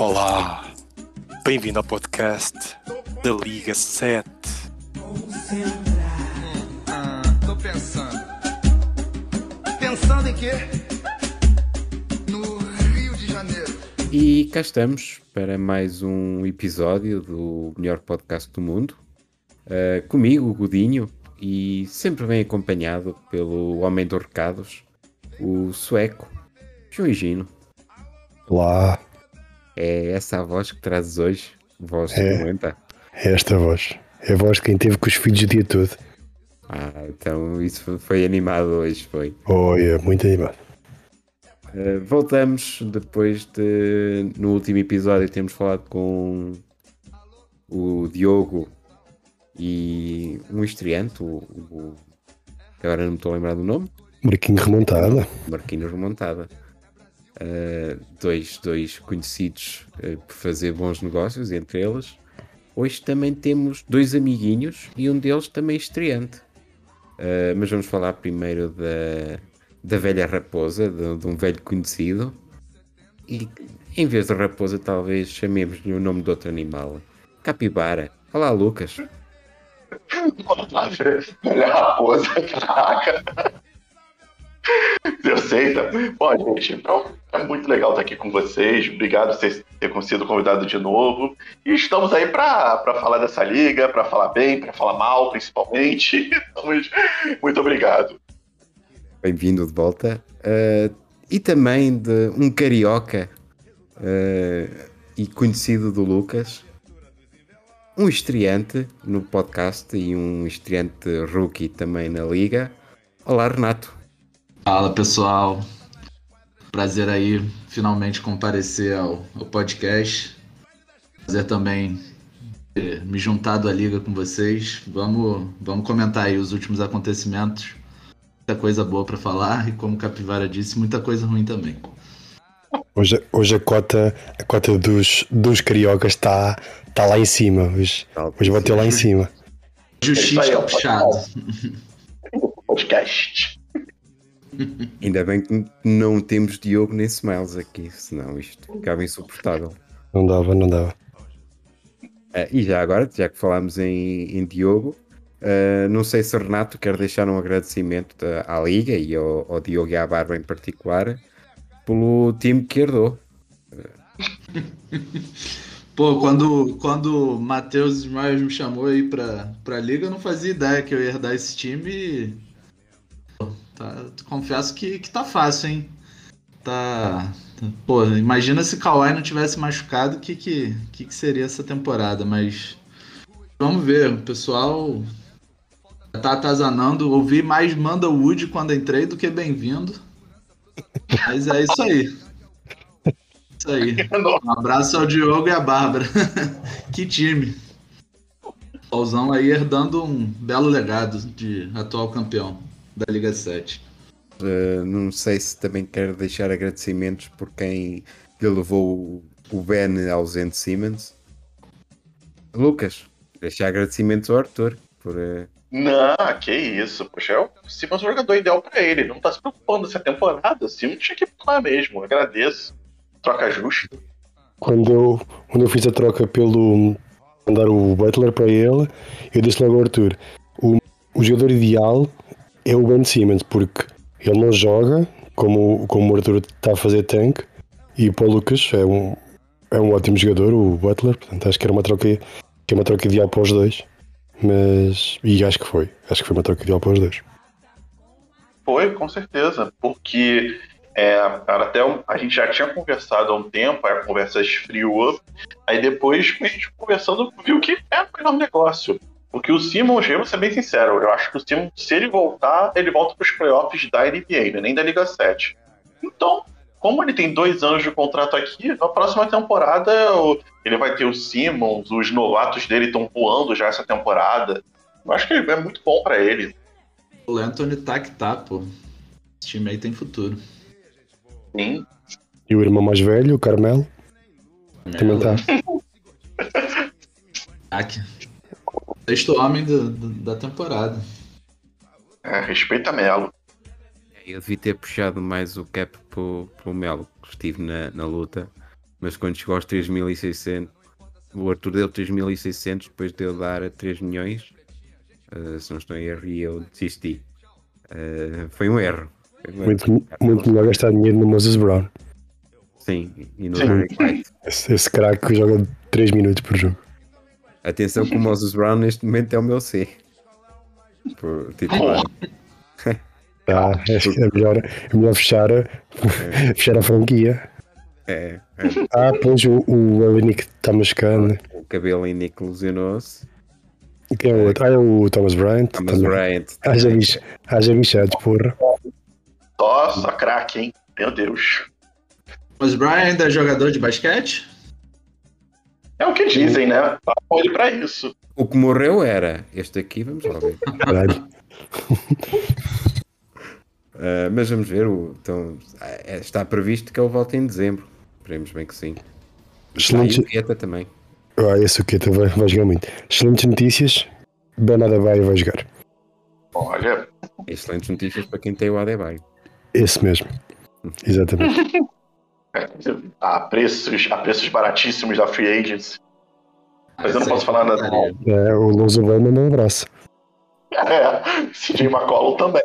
Olá, bem-vindo ao podcast da Liga 7. Ah, tô pensando. Pensando em quê? No Rio de Janeiro. E cá estamos para mais um episódio do melhor podcast do mundo. Uh, comigo, o Godinho, e sempre bem acompanhado pelo homem dos recados, o sueco, João Gino. Olá, É essa a voz que trazes hoje? Voz É. doenta? é esta voz. É a voz de quem teve com os filhos o dia todo. Ah, então isso foi- animado hoje, foi. Olha, muito animado. Uh, voltamos depois de. No último episódio temos falado com o Diogo e um estreante, o, o- que agora não me estou a lembrar do nome, Marquinho remontada. Marquinhos Remontada. Uh, dois, dois conhecidos uh, por fazer bons negócios entre eles. Hoje também temos dois amiguinhos e um deles também estreante. Uh, mas vamos falar primeiro da, da velha raposa, de, de um velho conhecido. E em vez de raposa, talvez chamemos-lhe o nome de outro animal. Capibara. Olá, Lucas. Olha a raposa, caraca. Eu sei, tá? Bom, gente, então é muito legal estar aqui com vocês. Obrigado por vocês terem sido convidado de novo. E estamos aí para falar dessa liga, para falar bem, para falar mal, principalmente. Estamos- Muito obrigado. Bem-vindo de volta. Uh, e também de um carioca uh, e conhecido do Lucas, um estreante no podcast e um estreante rookie também na liga. Olá, Renato. Fala pessoal, prazer aí finalmente comparecer ao, ao podcast. Prazer também ter me juntado à liga com vocês. Vamos, vamos comentar aí os últimos acontecimentos. Muita coisa boa pra falar e como o Capivara disse, muita coisa ruim também. Hoje, hoje a cota, a cota dos, dos cariocas está tá lá em cima. Hoje, hoje bateu lá em cima. Justiça aí, ó. caprichado. Podcast. Ainda bem que não temos Diogo nem Smiles aqui, senão isto ficava insuportável. Não dava, não dava. Uh, e já agora, já que falámos em, em Diogo, uh, não sei se Renato quer deixar um agradecimento da- à Liga e ao, ao Diogo e à Barba em particular pelo time que herdou. Pô, quando, quando o Matheus Ismael me chamou aí pra, pra liga, eu não fazia ideia que eu ia herdar esse time. e- tá, confesso que, que tá fácil, hein? Tá. Pô, imagina se Kawhi não tivesse machucado, o que, que, que, que seria essa temporada? Mas. Vamos ver, o pessoal tá atazanando. Ouvi mais Manda Wood quando entrei do que bem-vindo. Mas é isso aí. Isso aí. Um abraço ao Diogo e à Bárbara. que time. Paulzão aí herdando um belo legado de atual campeão da Liga 7. Uh, não sei se também quer deixar agradecimentos por quem lhe levou o- Ben ausente Simmons. Lucas, deixar agradecimentos ao Arthur por. uh, Não, que isso. Poxa, é o Simmons é o jogador ideal para ele. Não tá se preocupando essa temporada. O Simmons tinha que pular mesmo. Agradeço. Troca justa. Quando eu, quando eu fiz a troca pelo. mandar o Butler para ele, eu disse logo ao Arthur: o, o jogador ideal é o Ben Simmons, porque ele não joga como, como o Arthur está a fazer tanque, e o Lucas é um, é um ótimo jogador, o Butler, portanto acho que era uma troca, que é uma troca ideal para os dois. Mas. E acho que foi. Acho que foi uma troca ideal para os dois. Foi, com certeza. Porque é, até a gente já tinha conversado há um tempo, a conversa esfriou. Aí depois, a gente conversando, viu que é o melhor negócio. Porque o Simmons, eu vou ser bem sincero, eu acho que o Simmons, se ele voltar, ele volta para os playoffs da NBA, né, nem da Liga 7. Então, como ele tem dois anos de contrato aqui, na próxima temporada ele vai ter o Simmons, os novatos dele estão voando já essa temporada. Eu acho que é muito bom para ele. O Anthony tá que tá, pô. Esse time aí tem futuro. Sim. E o irmão mais velho, o Carmelo, também está. Sexto homem do- do- da temporada. É, respeita Melo. Eu devia ter puxado mais o cap pro, pro Melo, que estive na, na luta. mas quando chegou aos 3.600, o Arthur deu 3.600 depois de eu dar 3 milhões. Uh, se não estou em erro, e eu desisti. Uh, foi um erro. Foi um erro. Muito, muito melhor gastar dinheiro no Moses Brown. Sim, e no Sim. Derek White. Esse, esse craque que joga 3 minutos por jogo. Atenção que o Moses Brown neste momento é o meu C. Por titular. Tá, acho que é melhor, é melhor fechar, a- fechar a franquia. É, é, Ah, pois o, o Elenick está machucado. o cabelo em Nick lesionou-se. Quem é o outro? Ah, é o Thomas Bryant. Thomas também. Bryant. Haja, bicho, haja bichados, porra. Nossa, craque, hein? Meu Deus. Mas Brian ainda é jogador de basquete? É o que dizem, né? Ele pra isso. O que morreu era este aqui, vamos lá ver. Caralho. Ah, mas vamos ver, o, então, ah, está previsto que ele volte em dezembro. Esperemos bem que sim. Ah, e o também. ah, esse o que vai, vai jogar muito. Excelentes notícias. Bernardo vai vai jogar. Olha, Excelentes notícias para quem tem o Adebayo. Esse mesmo. Exatamente. há preços, há preços baratíssimos da Free Agents. Mas eu não posso falar nada. É, o Lonzo vai mandar um abraço. É, CJ McCollum também.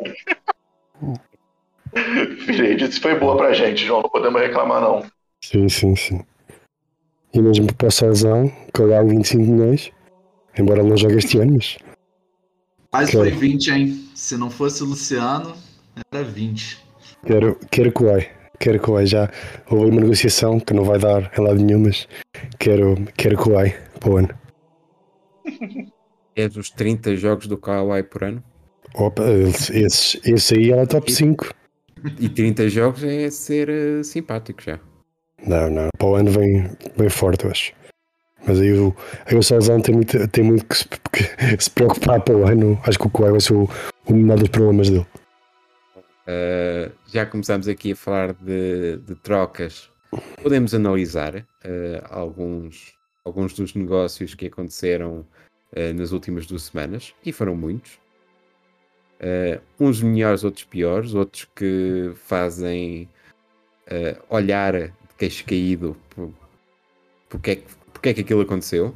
Free Agents foi boa pra gente, João. Não podemos reclamar, não. Sim, sim, sim. E mesmo para o Salzão, que eu ganho 25 milhões, embora não jogue este ano, mas Quase Cara. foi 20, hein? Se não fosse o Luciano, era 20. quero, quero que vai. Quero que vai. Já houve uma negociação que não vai dar em lado nenhum, mas quero, quero que vai para o ano. É dos 30 jogos do Kawhi por ano. Opa, esse, esse, aí é top 5. E 30 jogos é ser eh, simpático já. Não, não. Para o ano vem, vem forte, eu acho. Mas aí o, aí o Salzão tem muito, tem muito que, se, que se preocupar para o ano. Acho que o Kawhi vai ser o, o menor dos problemas dele. Uh, já começamos aqui a falar de, de trocas. Podemos analisar uh, alguns, alguns dos negócios que aconteceram uh, nas últimas duas semanas, e foram muitos. Uns melhores, outros piores, outros que fazem olhar de queixo caído por, porque, é que, porque é que aquilo aconteceu.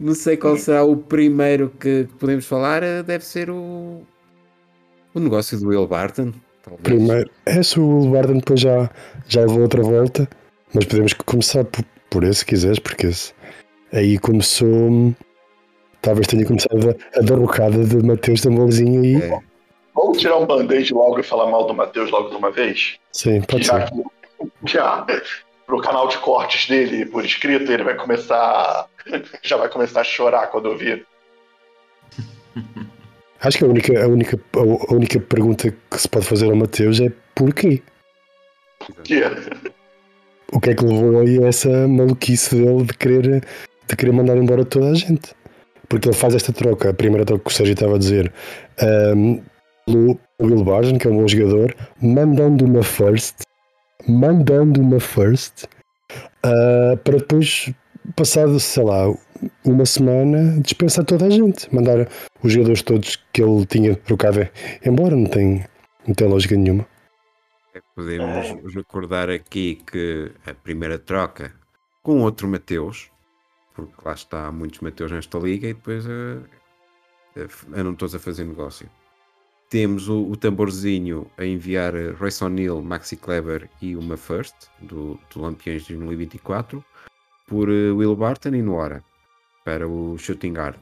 Não sei qual será o primeiro que, que podemos falar. eh, Deve ser o, o negócio do Will Barton. Talvez. Primeiro, é se o Will Barton depois já, já levou outra volta, mas podemos começar por, por esse, se quiseres, porque esse, aí começou. Talvez tenha começado a, a derrocada de Mateus Tamborzinho aí. É. Vamos tirar um band-aid logo e falar mal do Matheus logo de uma vez? Sim, pode já, ser. já pro canal de cortes dele por escrito, ele vai começar. Já vai começar a chorar quando eu vir. Acho que a única, a, única, a única pergunta que se pode fazer ao Mateus é porquê? Que O que é que levou aí a essa maluquice dele de querer, de querer mandar embora toda a gente? Porque ele faz esta troca, a primeira troca que o Sérgio estava a dizer, ahm, pelo Will Barton, que é um bom jogador, mandando uma first, mandando uma first, ah, para depois, passado, sei lá, uma semana, dispensar toda a gente, mandar os jogadores todos que ele tinha trocado embora, não tem, não tem lógica nenhuma. Podemos recordar aqui que a primeira troca com outro Mateus, porque lá está muitos Mateus nesta liga e depois eh, andam todos a fazer negócio. Temos o, o tamborzinho a enviar eh, Royce O'Neill, Maxi Kleber e uma First do, do Lampiões de 2024 por eh, Will Barton e Noara para o Shooting Guard.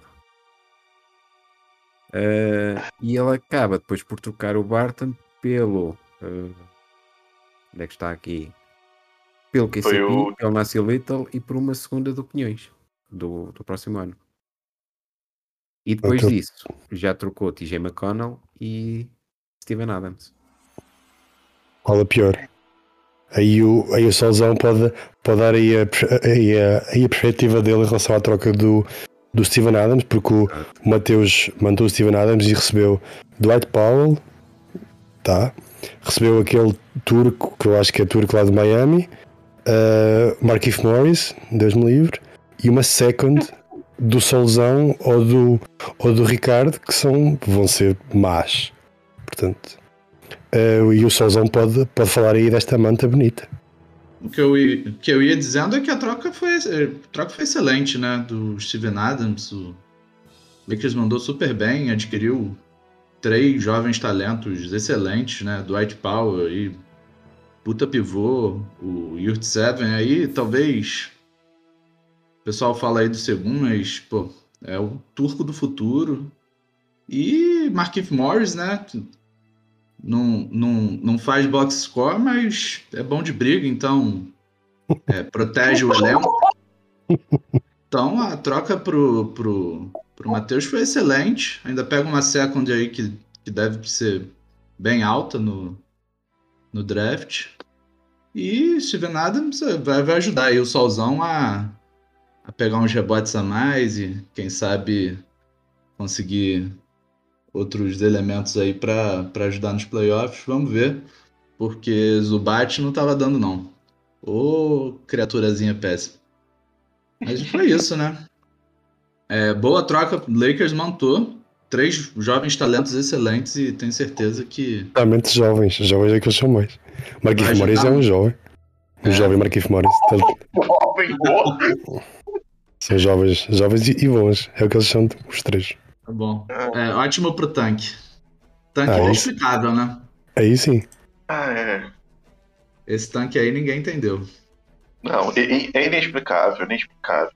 Eh, e ele acaba depois por trocar o Barton pelo. eh, onde é que está aqui? Pelo KCP, o- pelo Nasty Little e por uma segunda do Pinhões do, do próximo ano. E depois disso, já trocou TJ McConnell e Steven Adams. Qual é pior? Aí o, aí o Solzão pode, pode dar aí a, aí, a, aí a perspectiva dele em relação à troca do, do Steven Adams, porque o Mateus mandou o Steven Adams e recebeu Dwight Powell, tá? recebeu aquele turco, que eu acho que é turco lá de Miami, uh, Markif Morris, Deus me livre, e uma second do Solzão ou do, ou do Ricardo, que são, vão ser más. Portanto, eh, e o Solzão pode, pode falar aí desta manta bonita. O que eu, que eu ia dizendo é que a troca foi, a troca foi excelente, né? Do Steven Adams. O Lakers mandou super bem, adquiriu três jovens talentos excelentes, né? Dwight Powell e puta pivô, o Yurt Seven aí, talvez. Pessoal fala aí do segundo, mas, pô, é o turco do futuro. E Markif Morris, né? não, não, não faz box score, mas é bom de briga, então é, protege o elenco. Então a troca pro, pro, pro Matheus foi excelente. Ainda pega uma second aí que, que deve ser bem alta no, no draft. E Steven Adams vai, vai ajudar aí o Solzão a, a pegar uns rebotes a mais e quem sabe conseguir outros elementos aí para ajudar nos playoffs. Vamos ver, porque Zubat não tava dando não. Ô, criaturazinha péssima. Mas foi isso, né? É, boa troca, Lakers montou três jovens talentos excelentes e tenho certeza que Realmente jovens, jovens é que eles são mais. Marquinhos Morris é um jovem. Um É. jovem Marquinhos Morris. Jovem, boa. São jovens, jovens e, e bons. É o que eles são, os três. tá bom. É ótimo pro tanque. Tanque Ah, isso. inexplicável, né? Aí sim. Ah, é. Esse tanque aí ninguém entendeu. Não, é, é- é inexplicável, inexplicável.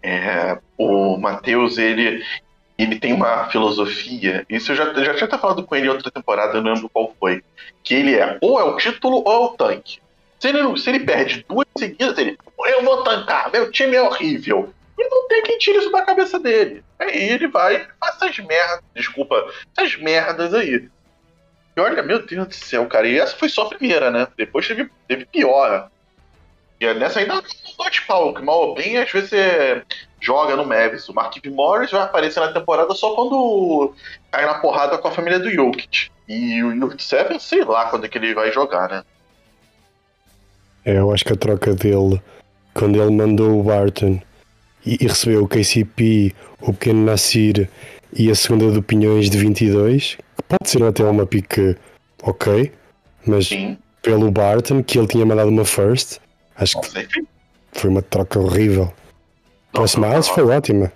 É, o Matheus, ele, ele tem uma filosofia, isso eu já, eu já tinha até falado com ele em outra temporada, eu não lembro qual foi, que ele é ou é o título ou é o tanque. Se ele, se ele perde duas seguidas, ele, eu vou tancar, meu time é horrível. E não tem quem tire isso da cabeça dele. Aí ele vai faz essas merdas, desculpa, essas merdas aí. E olha, meu Deus do céu, cara, e essa foi só a primeira, né? Depois teve, teve pior. E é nessa ainda não de pau, que mal ou bem às vezes você joga no Mavis. O Marquinhos Morris vai aparecer na temporada só quando cai na porrada com a família do Jokic. E o Yurt Seven, sei lá quando é que ele vai jogar, né? É, eu acho que a troca dele, quando ele mandou o Barton e, e recebeu o KCP, o pequeno Nassir e a segunda de opiniões de 22, que pode ser até uma pique ok, mas Sim, pelo Barton, que ele tinha mandado uma first, acho que foi uma troca horrível. Para o Smiles foi ótima,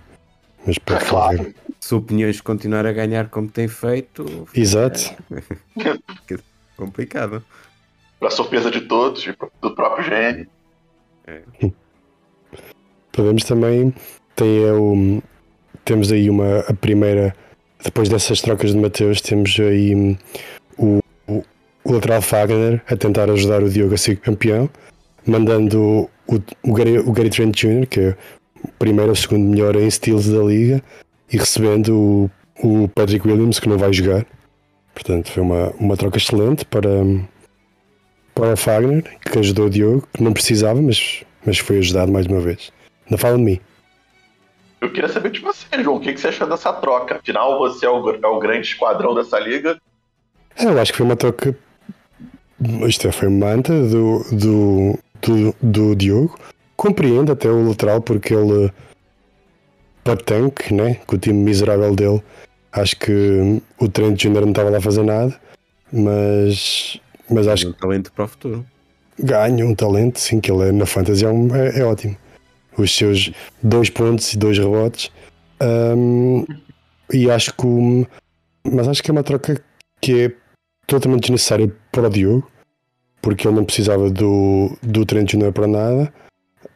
mas para É claro. Se opiniões continuar a ganhar como tem feito, Exato. complicado. Pra surpresa de todos, e do próprio GM. Podemos também tem é o, temos aí uma a primeira depois dessas trocas de Mateus temos aí hum, o, o, o lateral Fagner a tentar ajudar o Diogo a ser campeão mandando o, o, Gary, o Gary Trent Jr. que é o primeiro ou segundo melhor em steals da liga e recebendo o, o Patrick Williams que não vai jogar portanto foi uma, uma troca excelente para hum, para o Fagner que ajudou o Diogo que não precisava mas, mas foi ajudado mais uma vez não fala de mim Eu queria saber de você, João, o que, que você achou dessa troca? Afinal, você é o, é o grande esquadrão dessa liga. É, Eu acho que foi uma troca. Isto é, foi manta do, do, do, do Diogo. Compreendo até o lateral porque ele. Para tanque, né? Com o time miserável dele, acho que o Trent Jr. não estava lá a fazer nada. Mas. Mas acho um talento para o futuro. ganha um talento, sim, que ele é, na fantasy é, um- é- é ótimo. Os seus dois pontos e dois rebotes. Ahm, e acho que. Mas acho que é uma troca que é totalmente desnecessária para o Diogo, porque ele não precisava do, do Trent Jr. para nada.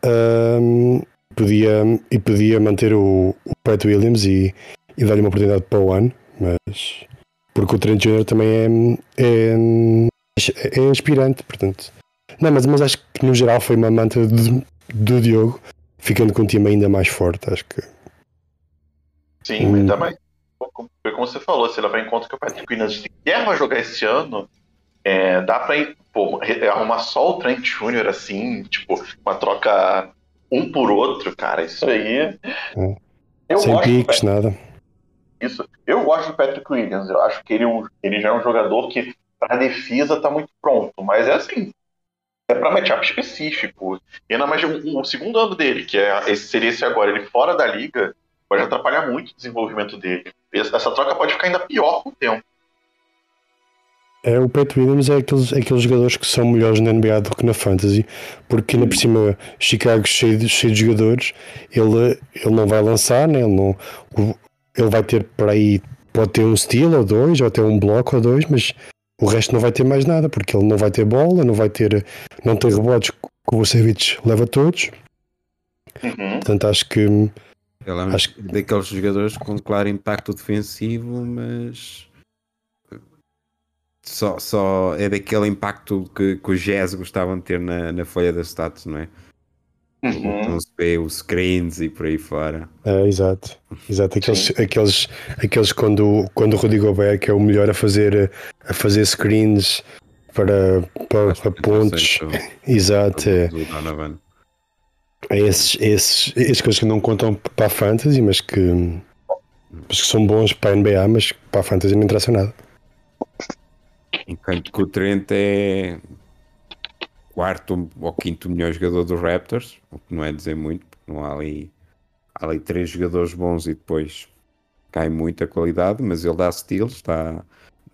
Ahm, podia, e podia manter o, o Pat Williams e, e dar-lhe uma oportunidade para o ano, mas porque o Trent Jr. também é, é, é aspirante, portanto. Não, mas, mas acho que no geral foi uma manta do, do Diogo, ficando com um time ainda mais forte. Acho que Sim, Hum. ainda mais. Foi como você falou, se levar em conta que o Patrick Williams vai jogar esse ano, é, dá pra pô, re- arrumar só o Trent Jr. assim, tipo, uma troca um por outro, cara. Isso aí. Eu sem piques, nada. Isso. Eu gosto do Patrick Williams. Eu acho que ele, é ele já é um jogador que, para defesa, tá muito pronto. Mas é assim. É para matchup específico. E ainda mais o, o segundo ano dele, que é esse, seria esse agora, ele fora da liga, pode atrapalhar muito o desenvolvimento dele. Essa troca pode ficar ainda pior com o tempo. É, o Pat Williams é aqueles, é aqueles jogadores que são melhores na NBA do que na Fantasy, porque ainda por cima, Chicago cheio de, cheio de jogadores, ele, ele não vai lançar, né? ele, não, ele vai ter por aí, pode ter um steal ou dois, ou até um bloco ou dois, mas o resto não vai ter mais nada, porque ele não vai ter bola, não vai ter, não tem rebotes que o Vucevic leva todos, Uhum. portanto acho que Ele é um Acho daqueles jogadores com claro impacto defensivo, mas só, só é daquele impacto que, que os Jazz gostavam de ter na, na folha das stats, não é? Uhum. Não se vê os screens e por aí fora. É, exato, exato. Aqueles, aqueles, aqueles quando, quando o Gobert que é o melhor a fazer, a fazer screens para, para, para pontos. Do- Exato, é, é esses, esses, esses coisas que não contam para a Fantasy, mas que, mas que são bons para a NBA, mas para a Fantasy não interessa nada. Enquanto que o Trent é quarto ou quinto melhor jogador dos Raptors, o que não é dizer muito, porque não há ali, há ali três jogadores bons e depois cai muito a qualidade, mas ele dá steals, dá,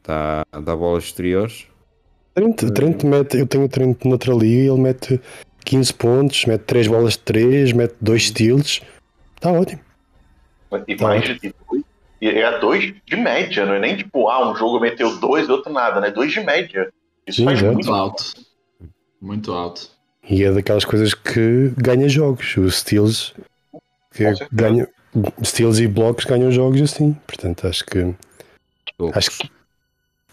dá, dá bolas exteriores. Trent, Trent mete, eu tenho o Trent noutra liga e ele mete 15 pontos, mete 3 bolas de 3, mete 2 steals. Está ótimo. E mais de dois. E é dois de média, não é nem tipo, ah, um jogo meteu dois e outro nada, né? Dois de média. Isso Sim, faz Muito alto. Muito alto. E é daquelas coisas que ganha jogos. Os steals que ganham, steals e blocos ganham jogos assim. Portanto, acho que acho que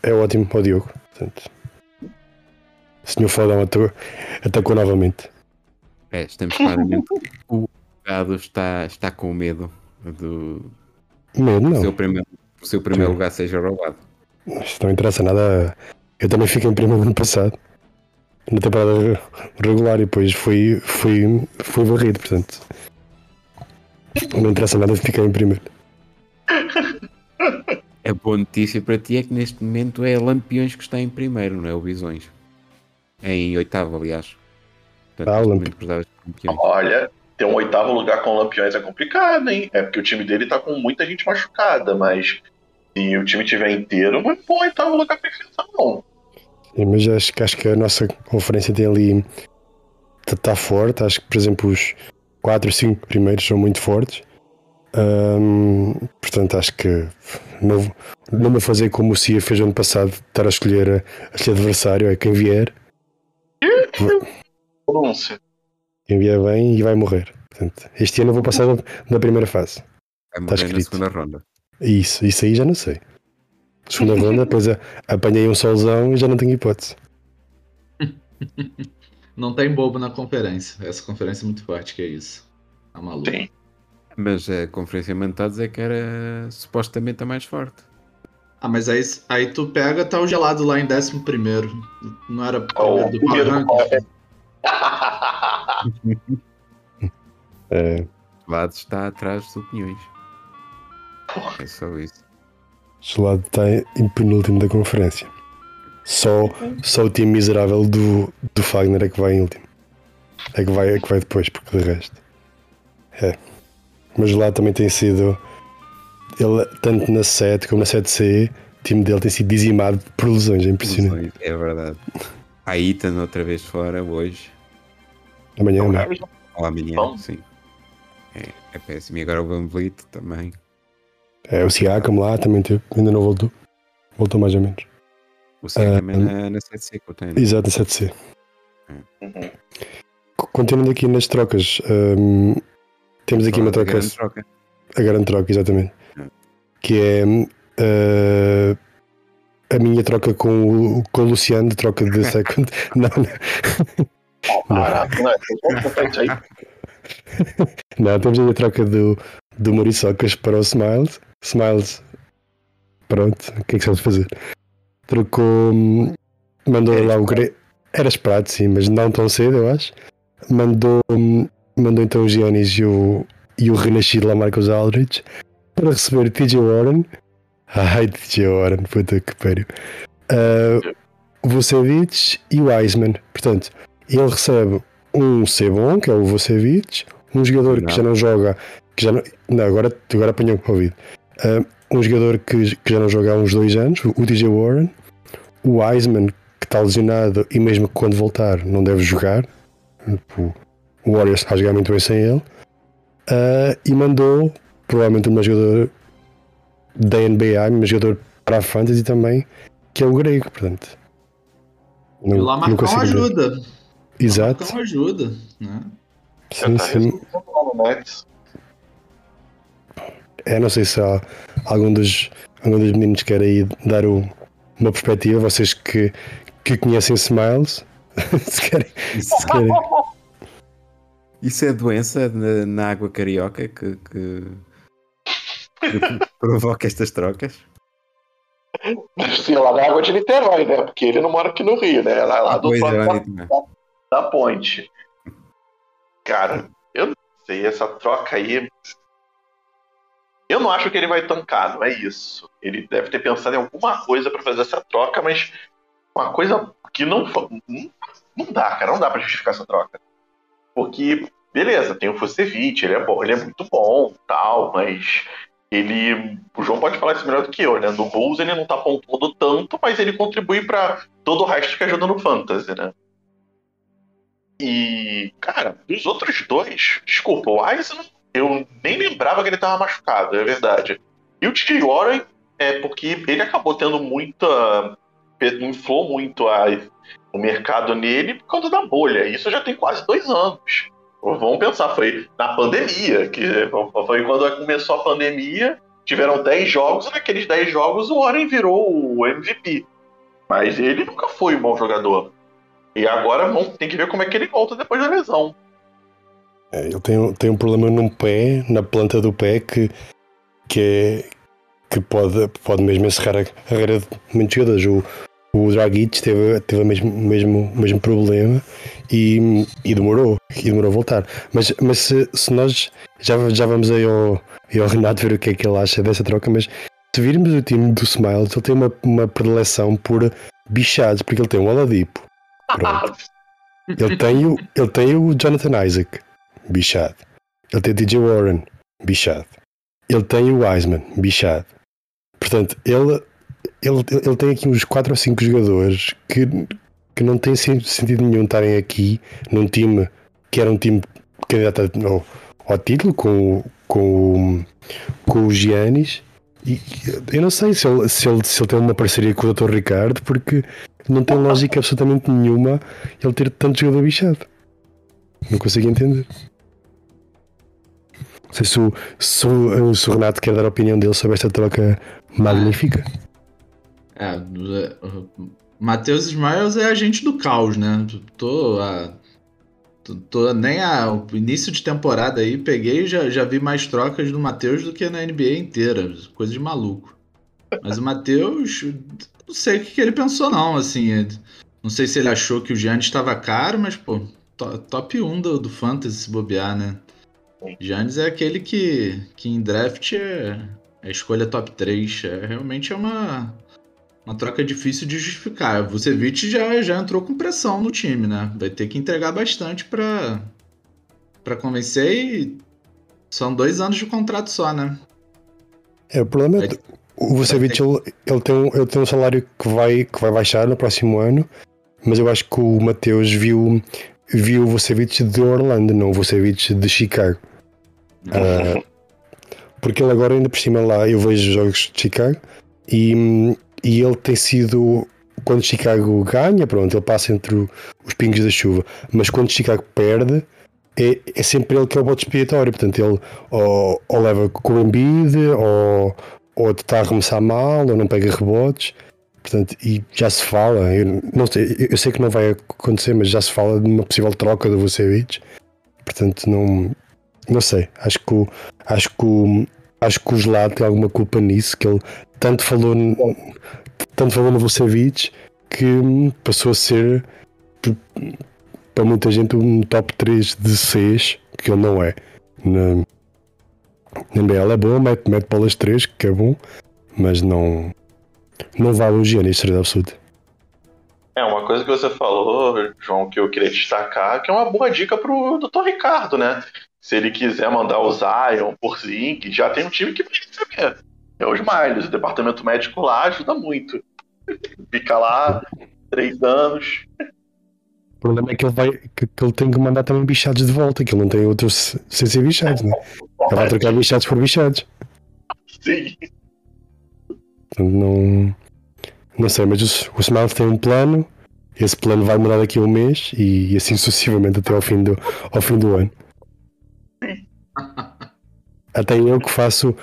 é ótimo para o Diogo. Portanto, o senhor Fodão atacou, atacou novamente. É, estamos claramente. o Gado está, está com medo do Medo do seu não. primeiro, do seu primeiro lugar seja roubado. Isto não interessa nada. Eu também fiquei em primeiro ano passado. Na temporada regular e depois fui, fui, fui varrido, portanto. Não interessa nada ficar em primeiro. A boa notícia para ti é que neste momento é Lampiões que está em primeiro, não é o Visões. É em oitavo, aliás. Portanto, Ah, o neste Lampi- momento precisavas de campeões. Olha, ter um oitavo lugar com o Lampiões é complicado, hein? É porque o time dele tá com muita gente machucada, mas se o time tiver inteiro, não é bom oitavo lugar perfeição, não. Sim, mas acho, que- acho que a nossa conferência tem ali. Está forte. Acho que, por exemplo, os 4, 5 primeiros são muito fortes. Portanto, acho que não, vou- não vou fazer como o Cia fez ano passado, estar a escolher, a, a escolher adversário, é quem vier, Pronúncia. quem vier bem e vai morrer. Portanto, este ano eu vou passar da, da primeira fase. Vai morrer na escrito. segunda ronda. Isso, isso aí já não sei. Segunda ronda, depois apanhei um solzão e já não tenho hipótese. Não tem bobo na conferência. Essa conferência é muito forte, que é isso. Tá maluco. Sim. Mas a conferência mental dizer que era supostamente a mais forte. Ah, mas aí, aí tu pega, tá o gelado lá em 11 primeiro. Não era primeiro do o Power do Ranking? É, O lado está atrás dos opiniões. É só isso. Gelado está em penúltimo da conferência. Só, só o time miserável do, do Fagner é que vai em último. É que vai, é que vai depois, porque de resto. É. Mas lá também tem sido. Ele, tanto na 7 como na 7C, o time dele tem sido dizimado por lesões, é impressionante. É verdade. A Ethan outra vez fora hoje. Amanhã não. Ou amanhã, Bom. sim. É, é péssimo. E agora o Van Vliet também. É, o Siakam lá também teve, ainda não voltou. Voltou mais ou menos. O Siakam Ah, é na, na 7C que eu tenho. Exato, na 7C. Uhum. Co- Continuando aqui nas trocas, hum, temos aqui uma troca. grande troca. A grande troca, exatamente. Hum. Que é eh, a minha troca com o, com o Luciano de troca de second. não, não, né? Botar isso aí. não, temos aí a troca do, do Muriçocas para o Smiles. Smiles, pronto, o que é que sabes fazer? Trocou, hum, mandou lá o Gre... Era esperado, sim, mas não tão cedo, eu acho. Mandou, hum, mandou então o Giannis e o, e o renascido lá Marcos Aldridge para receber o TJ Warren. Ai, TJ Warren, puta que pariu. Uh, o Vucevic e o Wiseman. Portanto, ele recebe um C bom, que é o Vucevic, um jogador que já não joga, que já não, não agora, agora apanhou o Covid. Uh, um jogador que, que já não joga há uns dois anos, o TJ Warren, o Wiseman, que está lesionado e mesmo que quando voltar não deve jogar. Tipo, o Warriors está a jogar muito bem sem ele. Ah, e mandou provavelmente o meu jogador da NBA, meu jogador para a Fantasy também, que é o grego, portanto. E o Lamarcão consigo ver. ajuda. Exato. Lamarcão ajuda, né? Sim, tá sim. É, não sei se há algum dos, algum dos meninos quer aí dar o- uma perspectiva, vocês que, que conhecem Smiles, se querem. Se querem. Isso é doença na, na água carioca que, que- que provoca estas trocas? Sim, lá na água de Niterói, né? Porque ele não mora aqui no Rio, né? Lá, lá do Pois outro é, lado lá da, nem- da ponte. Cara, eu não sei, essa troca aí. Eu não acho que ele vai tancar, não é isso. Ele deve ter pensado em alguma coisa pra fazer essa troca, mas uma coisa que não, fa- não, não dá, cara, não dá pra justificar essa troca. Porque, beleza, tem o Vucevic, ele é bom, ele é muito bom, tal, mas ele, o João pode falar isso melhor do que eu, né? No Bulls ele não tá pontuando tanto, mas ele contribui pra todo o resto que ajuda no Fantasy, né? E, cara, dos outros dois, desculpa, o Eisen, eu nem lembrava que ele tava machucado, é verdade. E o TJ Warren é porque ele acabou tendo muita. inflou muito a, o mercado nele por causa da bolha. Isso já tem quase dois anos. Vamos pensar, foi na pandemia, que foi quando começou a pandemia, tiveram 10 jogos, e naqueles 10 jogos o Warren virou o MVP. Mas ele nunca foi um bom jogador. E agora tem que ver como é que ele volta depois da lesão. Ele tem, tem um problema num pé, na planta do pé, que, que, é, que pode, pode mesmo encerrar a carreira de muitos jogadores. O, o Dragic teve, teve o mesmo, mesmo, o mesmo problema e, e demorou, e demorou a voltar. Mas, mas se, se nós já, já vamos aí ao, ao Renato ver o que é que ele acha dessa troca, mas se virmos o time do Smiles, ele tem uma, uma predileção por bichados, porque ele tem um Oladipo. Pronto. Ele tem o, ele tem o Jonathan Isaac, bichado. Ele tem DJ Warren, bichado. Ele tem o Wiseman, bichado. Portanto, ele, ele, ele tem aqui uns 4 ou 5 jogadores que, que não tem sen- sentido nenhum estarem aqui num time que era um time candidato ao, ao título com, com, com o Giannis. E eu não sei se ele, se, ele, se ele tem uma parceria com o Dr. Ricardo, porque não tem lógica absolutamente nenhuma ele ter tanto jogador bichado. Não consigo entender. Não sei se o, se, o, se o Renato quer dar a opinião dele sobre esta troca magnífica. É, o Matheus Smiles é agente do caos, né? Tô, a, tô, tô- nem a, o início de temporada aí, peguei já, já vi mais trocas do Matheus do que na NBA inteira. Coisa de maluco. Mas o Matheus, não sei o que, que ele pensou, não. Assim, é- não sei se ele achou que o Giannis estava caro, mas, pô, to- top 1 do, do Fantasy se bobear, né? Giannis é aquele que, que em draft é, é escolha top 3. É, realmente é uma, uma troca difícil de justificar. O Vucevic já, já entrou com pressão no time, né? Vai ter que entregar bastante pra, pra convencer e são dois anos de contrato só, né? É, o problema é Vai- que o Vucevic ele, ele, tem um, ele tem um salário que vai, que vai baixar no próximo ano, mas eu acho que o Mateus viu, viu o Vucevic de Orlando, não o Vucevic de Chicago. Ah, porque ele agora ainda por cima lá, eu vejo jogos de Chicago e, e ele tem sido quando Chicago ganha, pronto, ele passa entre os pingos da chuva, mas quando Chicago perde é, é sempre ele que é o bote expiatório, portanto ele ou, ou leva com o Embiid ou, ou está a arremessar mal ou não pega rebotes portanto, e já se fala eu, não sei, eu sei que não vai acontecer mas já se fala de uma possível troca do Vucevic portanto não não sei, acho que o, acho que acho que o Gelado tem alguma culpa nisso que ele tanto falou tanto falou no Vucevic que hum, passou a ser para muita gente um top 3 de Cs que ele não é na, na NBL é bom, mete, mete bolas 3, que é bom, mas não, não vale gênio, isso é absoluta. É, uma coisa que você falou, João, que eu queria destacar, que é uma boa dica pro Dr. Ricardo, né? Se ele quiser mandar o Zion por Zing, já tem um time que vai receber. É os Miles, o departamento médico lá ajuda muito. Fica lá três anos. O problema é que ele, vai, que, que ele tem que mandar também bichados de volta, que ele não tem outros sem ser bichados, né? Ele vai trocar bichados por bichados. Sim. Portanto, não. Não sei, mas o, o Smiles tem um plano. Esse plano vai mudar daqui a um mês e, assim sucessivamente até ao fim do, ao fim do ano. Até eu que faço,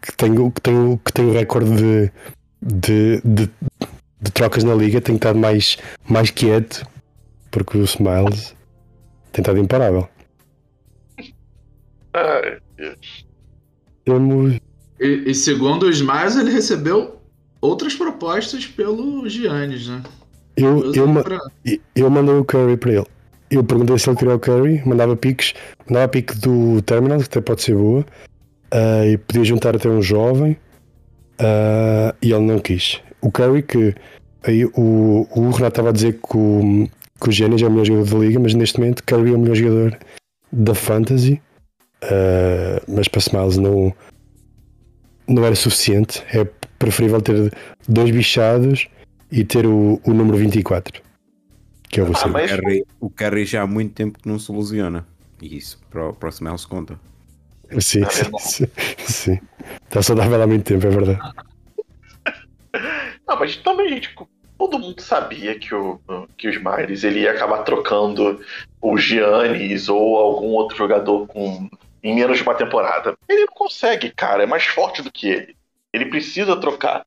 que tenho, que tenho, que tenho recorde de, de, de, de trocas na liga, tenho estado mais, mais quieto porque o Smiles tem estado imparável. Ai, Deus. Temos. E, e segundo o Smiles, ele recebeu outras propostas pelo Giannis, né? Eu, eu, Pra- eu mandei o Curry para ele. Eu perguntei se ele queria o Curry, mandava piques, mandava pique do Terminal, que até pode ser boa, ah, e podia juntar até um jovem, ah, e ele não quis. O Curry, que aí o, o Renato estava a dizer que o, que o Giannis é o melhor jogador da liga, mas neste momento Curry é o melhor jogador da Fantasy, ah, mas para Smiles não, não era suficiente. É preferível ter dois bichados e ter o, o número 24, que é o Ah, mas- Curry- o Curry já há muito tempo que não se ilusiona. E isso para o próximo Smiles conta. Sim, Ah, sim, é sim. Está saudável há muito tempo, é verdade. Não, mas também, gente, todo mundo sabia que o, que o Smiles ele ia acabar trocando o Giannis ou algum outro jogador com em menos de uma temporada. Ele não consegue, cara. É mais forte do que ele. Ele precisa trocar.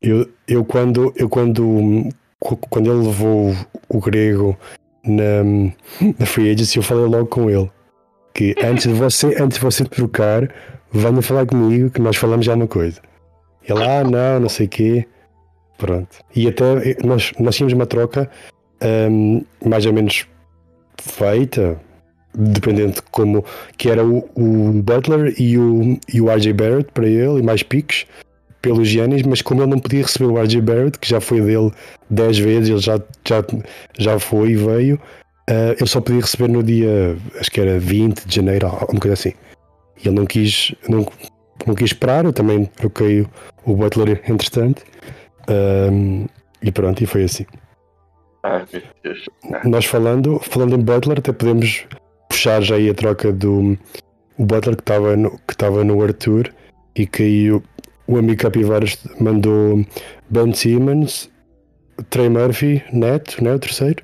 Eu, eu quando eu quando quando ele levou o grego na, na free agency, eu falei logo com ele que antes de você antes de você trocar, venha falar comigo que nós falamos já uma coisa. Ele, ah, não, não sei o quê. Pronto. E até nós, nós tínhamos uma troca hum, mais ou menos feita, dependendo de como que era o, o Butler e o, e o RJ Barrett para ele, e mais piques pelo Giannis, mas como ele não podia receber o RJ Barrett, que já foi dele 10 vezes, ele já, já, já foi e veio, ah, ele só podia receber no dia, acho que era 20 de janeiro, ou uma coisa assim. E ele não quis, não, não quis esperar, eu também troquei o, Butler entretanto. Ahm, e pronto, e foi assim. Ai, meu Deus. Nós falando, falando em Butler, até podemos puxar já aí a troca do o Butler que estava no, que no Arthur e aí o, o amigo Capivaras mandou Ben Simmons, Trey Murphy, Neto, né, o terceiro.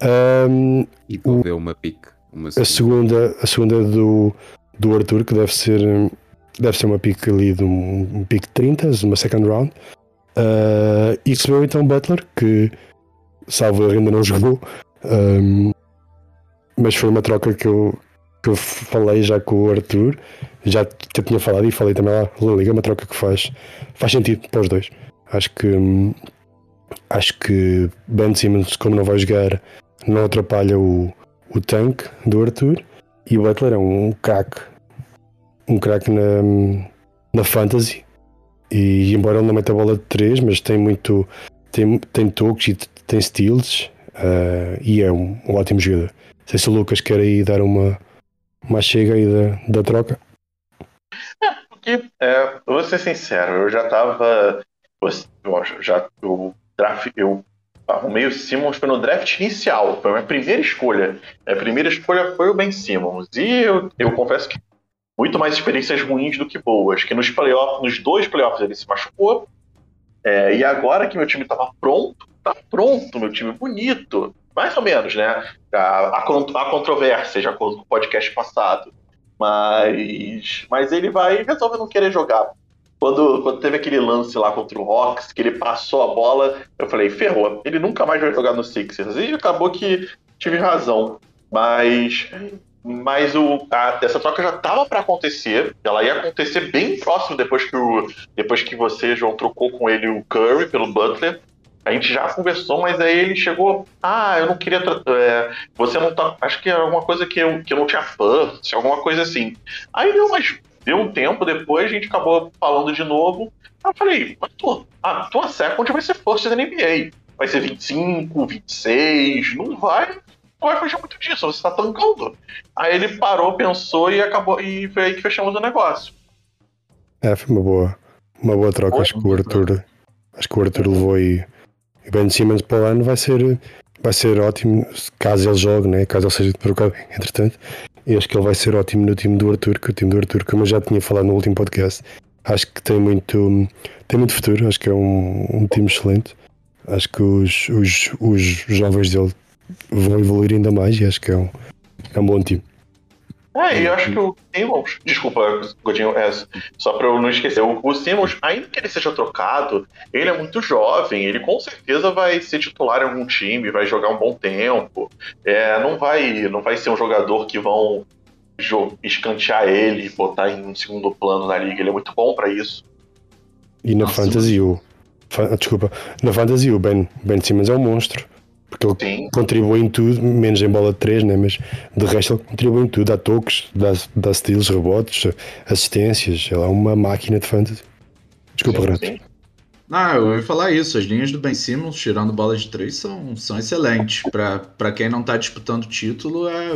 Ahm, E devolveu uma pique. Uma a segunda, a segunda do, do Arthur, que deve ser deve ser uma pick ali de um, um pick de 30, uma second round. Ah, e recebeu então Butler, que salvo ainda não jogou. Ahm, mas foi uma troca que eu, que eu falei já com o Arthur, já te tinha falado e falei também lá na Liga, é uma troca que faz, faz sentido para os dois. Acho que acho que Ben Simmons, como não vai jogar, não atrapalha o, o tanque do Arthur. E o Butler é um craque um craque na, na fantasy. E embora ele não meta a bola de 3 mas tem muito tem, tem toques e tem steals ah, e é um, um ótimo jogador. Não sei se o Lucas quer aí dar uma uma chega aí da, da troca Porque, é, vou ser sincero, eu já tava. Eu já eu, draft, eu arrumei o Simmons foi no draft inicial, foi a minha primeira escolha. A primeira escolha foi o Ben Simmons. E eu, eu confesso que muito mais experiências ruins do que boas. Que nos playoffs, nos dois playoffs ele se machucou. É, e agora que meu time tava pronto, tá pronto, meu time bonito. Mais ou menos, né? A controvérsia, de acordo com o podcast passado. Mas, mas ele vai e resolve não querer jogar. Quando, quando teve aquele lance lá contra o Hawks, que ele passou a bola, eu falei, ferrou, ele nunca mais vai jogar no Sixers. E acabou que tive razão. Mas, mas o, a- essa troca já estava para acontecer. Ela ia acontecer bem próximo depois que, o, depois que você, João, trocou com ele o Curry pelo Butler. A gente já conversou, mas aí ele chegou. Ah, eu não queria. é, você não tá. Acho que era alguma coisa que eu, que eu não tinha first, alguma coisa assim. Aí deu, mas deu um tempo depois, a gente acabou falando de novo. Aí eu falei, mas tua, a tua second vai ser first da NBA. Vai ser 25, 26, não vai. Não vai fugir muito disso, você tá tancando. Aí ele parou, pensou e acabou. E foi aí que fechamos o negócio. é, foi uma boa uma boa troca acho que o Arthur Acho que o Arthur levou e Ben Simmons para o ano vai ser, vai ser ótimo, caso ele jogue, né? caso ele seja trocado, entretanto. E acho que ele vai ser ótimo no time do Arthur, que o time do Arthur, como eu já tinha falado no último podcast, acho que tem muito, tem muito futuro, acho que é um, um time excelente. Acho que os, os, os jovens dele vão evoluir ainda mais e acho que é um, é um bom time. É, e eu acho que o Simmons, desculpa, Godinho, é, só pra eu não esquecer, o, o Simmons, ainda que ele seja trocado, ele é muito jovem, ele com certeza vai ser titular em algum time, vai jogar um bom tempo, é, não, vai, não vai ser um jogador que vão escantear ele e botar em um segundo plano na liga, ele é muito bom pra isso. E na Nossa, Fantasy, o, fa- desculpa, na Fantasy o Ben, ben Simmons é um monstro. Porque ele Sim, contribui em tudo, menos em bola de 3, né? mas de resto ele contribui em tudo, dá toques, dá, dá steals, rebotes, assistências, ele é uma máquina de fantasy. Desculpa, Renato. sim. Não, eu ia falar isso. As linhas do Ben Simmons, tirando bola de três, são, são excelentes. Pra quem não tá disputando título, é,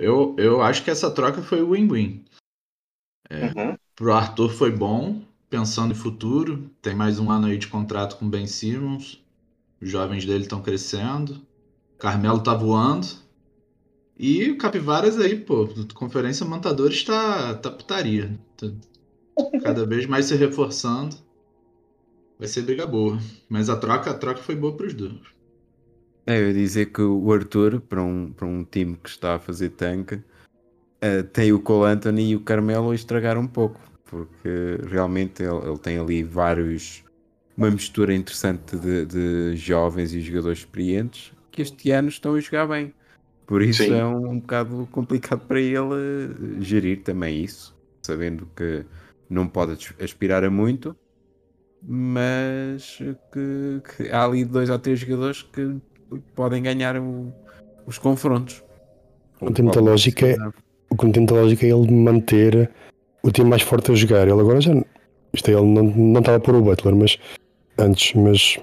eu, eu acho que essa troca foi win-win. Uhum. Pro Arthur foi bom, pensando em futuro. Tem mais um ano aí de contrato com o Ben Simmons. Os jovens dele estão crescendo. Carmelo tá voando. E o Capivaras aí, pô, Conferência Montadores tá, tá putaria. Tá cada vez mais se reforçando. Vai ser briga boa. Mas a troca, a troca foi boa pros dois. É, eu ia dizer que o Arthur, para um, para um time que está a fazer tanque, eh, tem o Cole Anthony e o Carmelo a estragar um pouco, porque realmente ele, ele tem ali vários. Uma mistura interessante de, de jovens e jogadores experientes que este ano estão a jogar bem. Por isso Sim. é um, um bocado complicado para ele eh, gerir também isso, sabendo que não pode as- aspirar a muito, mas que, que há ali dois ou três jogadores que podem ganhar o- os confrontos. Não tem muita lógica, é- O que não tem muita lógica é ele manter o time mais forte a jogar. Ele agora já. Isto é, ele não, não estava a pôr o Butler, mas antes, mas.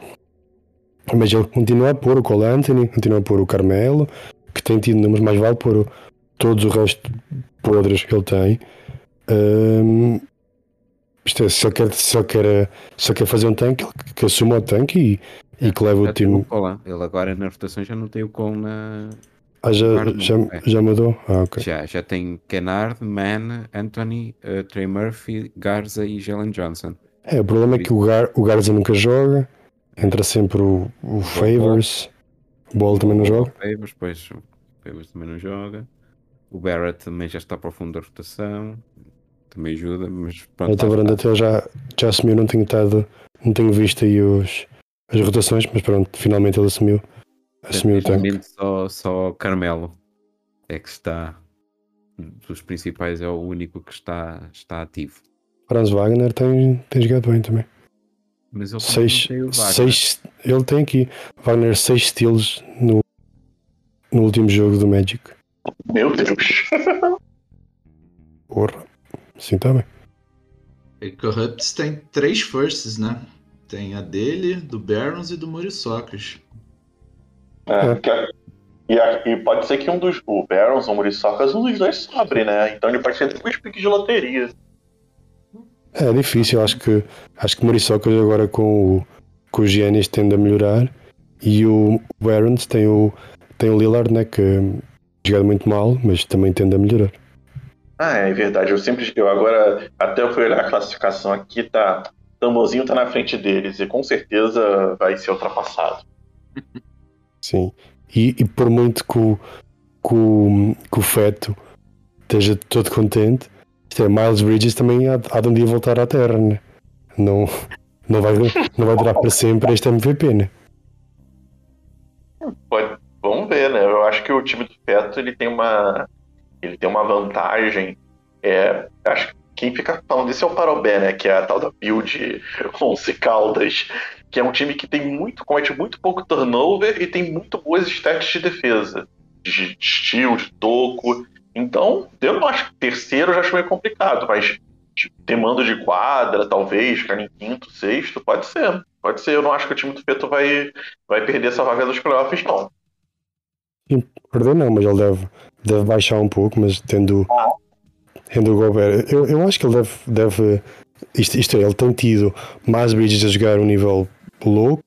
Mas ele continua a pôr o Cole Anthony, continua a pôr o Carmelo, que tem tido números, mais vale pôr o- todos o resto podres que ele tem. Ahm, isto é, se ele quer, se ele quer, se ele quer fazer um tanque, ele que assuma o tanque e, e que leve o tem time. o Cole, ele agora na rotação já não tem o Cole na. Ah, já, Guarda, já, é. já mudou? Ah. Já, já tem Kennard, Mann, Anthony, eh, Trey Murphy, Garza e Jalen Johnson. É, o problema é que o, Gar, o Garza nunca joga, entra sempre o, o Favors, o Ball também não joga. Favors, pois o Favors também não joga. O Barrett também já está para o fundo da rotação. Também ajuda, mas pronto. A Tavaranda até já, já assumiu, não tenho estado, não tenho visto aí os, as rotações, mas pronto, finalmente ele assumiu, assumiu o tanque. só, só Carmelo é que está. Dos principais é o único que está, está ativo. Franz Wagner tem, tem jogado bem também. Mas ele também Seis, seis, ele tem aqui, Wagner, seis steals no, no último jogo do Magic. Meu Deus. Porra, sim está bem. E Corrupts tem três firsts, né? Tem a dele, do Barons e do Muriçocas. É, que a- e, a- e pode ser que um dos. O Barons ou o Muriçocas, um dos dois sobre, né? Então ele pode ser tipo um piques de loteria. É difícil, acho que acho que Muriçocas agora com o, com o Giannis tende a melhorar e o Barons tem o, tem o Lillard, né, que jogado muito mal, mas também tende a melhorar. Ah, é verdade. Eu sempre. Eu agora. Até eu fui olhar a classificação aqui, tá. Tambozinho tá na frente deles e com certeza vai ser ultrapassado. Sim. E, e por muito que o, que, o, que o feto esteja todo contente, é, Miles Bridges também há, há de um dia voltar à Terra, né? Não, não, vai, não vai durar para sempre este MVP, né? Pode, vamos ver, né? Eu acho que o time do Feto ele tem uma. Ele tem uma vantagem. É, acho que quem fica falando isso é o Parobé, né? Que é a tal da build 11 Caldas. Que é um time que tem muito, comete muito pouco turnover e tem muito boas stats de defesa. De estilo, de toco. Então, eu não acho que terceiro eu já acho meio complicado, mas tipo, ter mando de quadra, talvez, ficar em quinto, sexto, pode ser. Pode ser. Eu não acho que o time do Feto vai, vai perder essa vaga dos playoffs, não. Perder não, mas ele deve, deve baixar um pouco, mas tendo, tendo o Gobert. Eu, eu acho que ele deve. deve isto, isto é, ele tem tido mais Bridges a jogar um nível louco.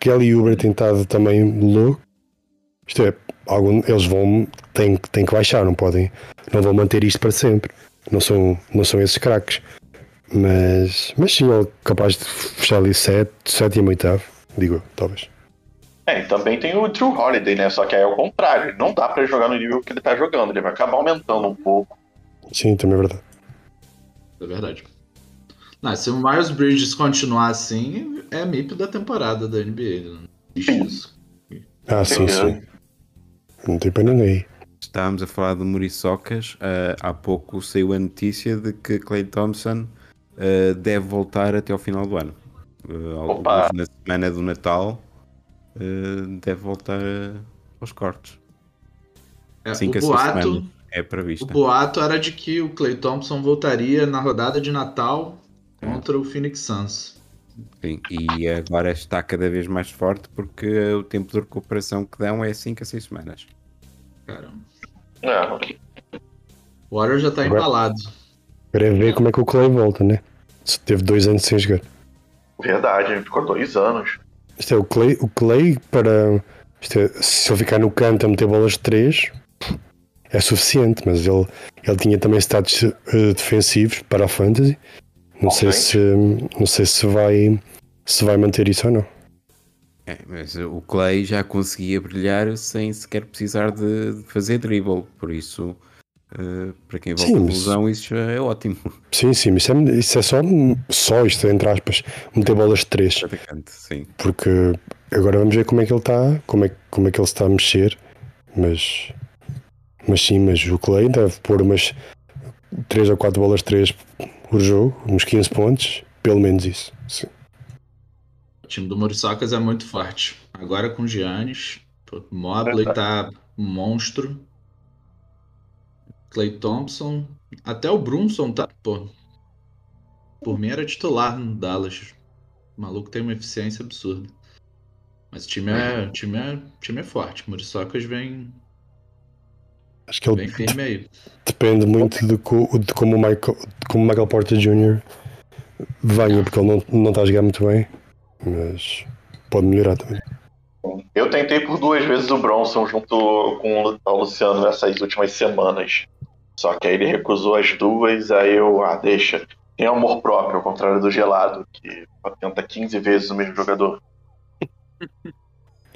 Kelly Uber tem estado também louco. Isto é, algum, eles vão. têm, que- têm que baixar, não podem. Não vão manter isto para sempre. Não são, não são esses craques. Mas, mas sim, ele é capaz de fechar ali 7, sétimo, oitavo. Digo eu, talvez. É, e também tem o Drew Holiday, né? Só que aí é o contrário. Não dá pra jogar no nível que ele tá jogando. Ele vai acabar aumentando um pouco. Sim, também é verdade. É verdade. Não, se o Miles Bridges continuar assim, é MIP da temporada da NBA. Não existe isso. Ah, sim, sim. Não tem para ninguém. Estávamos a falar do Muriçocas. ah, há pouco saiu a notícia de que Clay Thompson ah, deve voltar até ao final do ano. Alguns na semana do Natal deve voltar aos cortes. É, Cinco o a seis boato, é o prevista. boato era de que o Clay Thompson voltaria na rodada de Natal contra o Phoenix Suns. Sim, e agora está cada vez mais forte porque o tempo de recuperação que dão é 5 a 6 semanas. Caramba. É, O Warrior já tá Agora- embalado. Agora é ver como é que o Clay volta, né? Se teve dois anos sem jogar. verdade, ele ficou dois anos. Isto é, o Clay, o Clay para. Isto é, se ele ficar no canto a meter bolas de 3 é suficiente, mas ele, ele tinha também status eh, defensivos para a Fantasy. Não sei, Ok. se, não sei se vai se vai manter isso ou não. É, mas o Clay já conseguia brilhar sem sequer precisar de fazer dribble, por isso, eh, para quem volta Sim, mas- lesão, isso já é ótimo. Sim, sim, mas isso é, isso é só, só isto, entre aspas, meter bolas de 3. Atacante, sim. Porque agora vamos ver como é que ele está, como é, como é que ele está a mexer. Mas, mas sim, mas o Clay deve pôr umas 3 ou 4 bolas de 3 por jogo, uns 15 pontos, pelo menos isso. Sim. O time do Muriçocas é muito forte. Agora com o Giannis, Mobley tá um monstro. Clay Thompson, até o Brunson tá, pô. Por mim era titular no Dallas. O maluco tem uma eficiência absurda. Mas o time é, o time é, o time é forte. Muriçocas vem, Acho que ele depende muito de, co- de como, o Michael, de como o Michael Porter Jr. venha, porque ele não, não está a jogar muito bem, mas pode melhorar também. Eu tentei por duas vezes o Bronson junto com o Luciano nessas últimas semanas. Só que aí ele recusou as duas, aí eu, ah, deixa. Tem amor próprio, ao contrário do gelado, que tenta 15 vezes o mesmo jogador.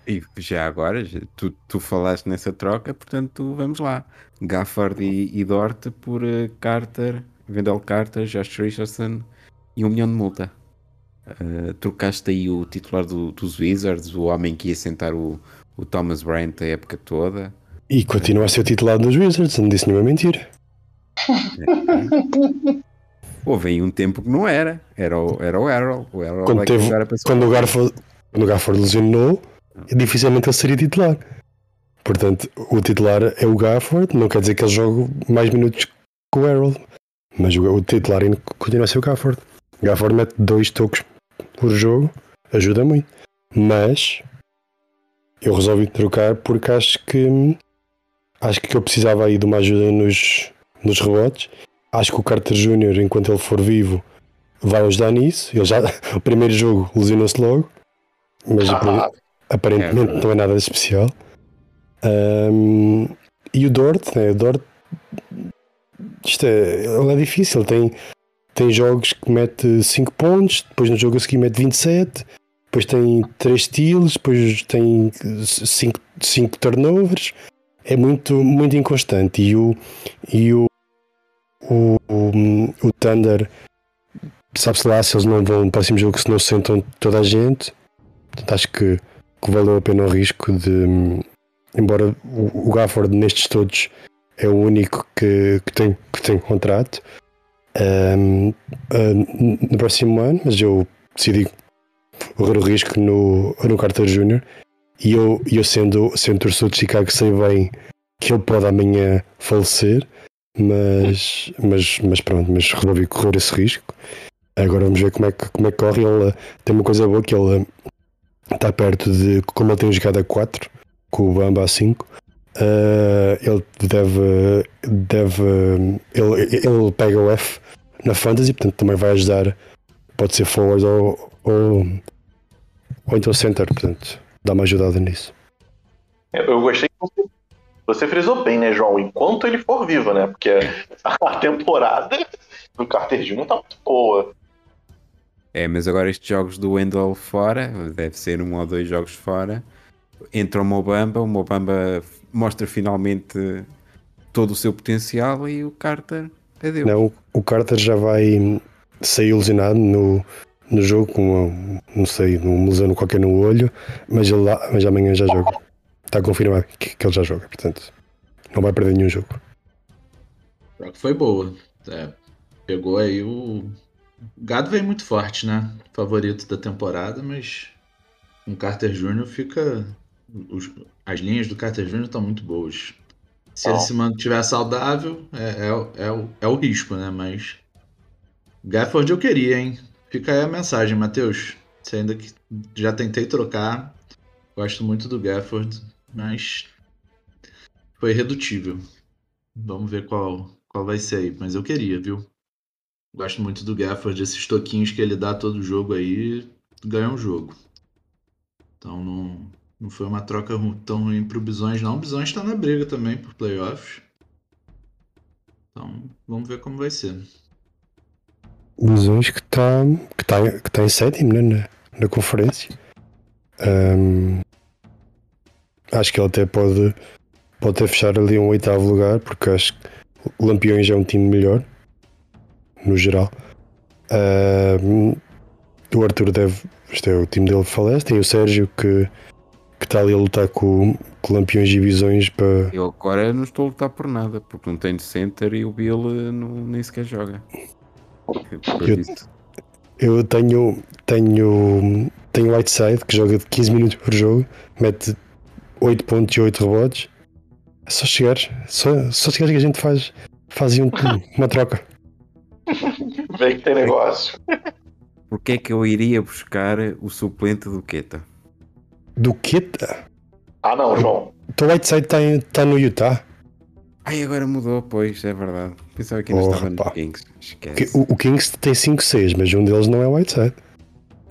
E já agora, já- tu, tu falaste nessa troca, portanto, vamos lá. Gafford e, e Dort por eh, Carter, Wendell Carter, Josh Richardson e um milhão de multa. Eh, trocaste aí o titular do- dos Wizards, o homem que ia sentar o, o Thomas Bryant a época toda. E continua a ser titular dos Wizards, não disse nenhuma mentira. Houve aí um tempo que não era, era o, era o Errol. O Errol Quando é teve- Quando o Garford, quando o lesionou, dificilmente ele seria titular. Portanto, o titular é o Gafford, não quer dizer que ele jogue mais minutos que o Harold, mas o, o titular ainda continua a ser o Gafford. O Gafford mete dois toques por jogo, ajuda muito. Mas eu resolvi trocar porque acho que acho que eu precisava aí de uma ajuda nos, nos rebotes. Acho que o Carter Jr., enquanto ele for vivo, vai ajudar nisso. Ele já, o primeiro jogo lesionou-se logo, mas Ah, aparentemente É. não é nada de especial. Ahm, e o Dort, né? O Dort, isto é, ele é difícil. Tem, tem jogos que mete 5 pontos, depois no jogo a seguir mete 27, depois tem 3 steals, depois tem 5 turnovers. É muito, muito inconstante. E o, e o, o, o, o Thunder, sabe-se lá se eles não vão no próximo jogo, se não sentam toda a gente. Portanto, acho que, que valeu a pena o risco de. Embora o, Gafford nestes todos é o único que, que, tem, que tem contrato ahm, ah, no próximo ano, mas eu decidi correr o risco no, no Carter Jr. E eu, eu sendo, sendo torcedor de Chicago, sei bem que ele pode amanhã falecer, mas, mas, mas pronto, mas resolvi correr esse risco. Agora vamos ver como é que, como é que corre. Ele tem uma coisa boa que ele está perto de. Como ele tem jogado a 4, com o Bamba a 5, eh, ele deve. deve ele, ele pega o F na Fantasy, portanto também vai ajudar. Pode ser forward ou, ou, ou então center, portanto, dá uma ajudada nisso. Eu gostei que você, você frisou bem, né, João? Enquanto ele for vivo, né? Porque a temporada do Carter Jr. tá muito boa. É, mas agora estes jogos do Wendell fora, deve ser um ou dois jogos fora. Entra o Mobamba, o Mobamba mostra finalmente todo o seu potencial e o Carter adeus. Não, o Carter já vai sair ilusionado no, no jogo com, uma, não sei, um lesão qualquer no olho, mas, ele lá, mas amanhã já joga. Está confirmado que, que ele já joga, portanto, não vai perder nenhum jogo. Foi boa. É, pegou aí o. O Gado veio muito forte, né? Favorito da temporada, mas com o Carter Jr. fica. os- As linhas do Carter Jr. estão muito boas. Se ele Bom. se mantiver saudável, é, é, o- é, o, é o risco, né? Mas. Gafford eu queria, hein? Fica aí a mensagem, Matheus. Você ainda que já tentei trocar. Gosto muito do Gafford, mas foi irredutível. Vamos ver qual, qual vai ser aí. Mas eu queria, viu? Gosto muito do Gafford, esses toquinhos que ele dá todo jogo aí, ganha um jogo. Então não, não foi uma troca tão ruim pro Bisões, não. O Bisões tá na briga também por playoffs. Então vamos ver como vai ser. Visões que está que tá, que tá em sétimo né, na, na conferência. Ahm, acho que ele até pode, pode até fechar ali um oitavo lugar, porque acho que o Lampiões é um time melhor, no geral. Ahm, o Arthur deve. Este é o time dele que falece. Tem o Sérgio que que está ali a lutar com, com Lampiões e Visões para. Eu agora não estou a lutar por nada, porque não tenho center e o Bill eh, não, nem sequer joga. Eu-. Eu tenho, tenho, tenho Whiteside que joga de 15 minutos por jogo, mete 8 pontos e 8 rebotes. É só chegar, só, só chegar que a gente faz, faz um- uma troca. Vê que tem negócio. Porquê é que eu iria buscar o suplente do Queta? Do Queta? Ah, não, João. Então o Whiteside está tá no Utah. Ai, agora mudou, pois, é verdade. Pensava que ainda Oh, estava no. Kings. Que- Esquece. O, o Kings tem 5-6, mas um deles não é o Whiteside.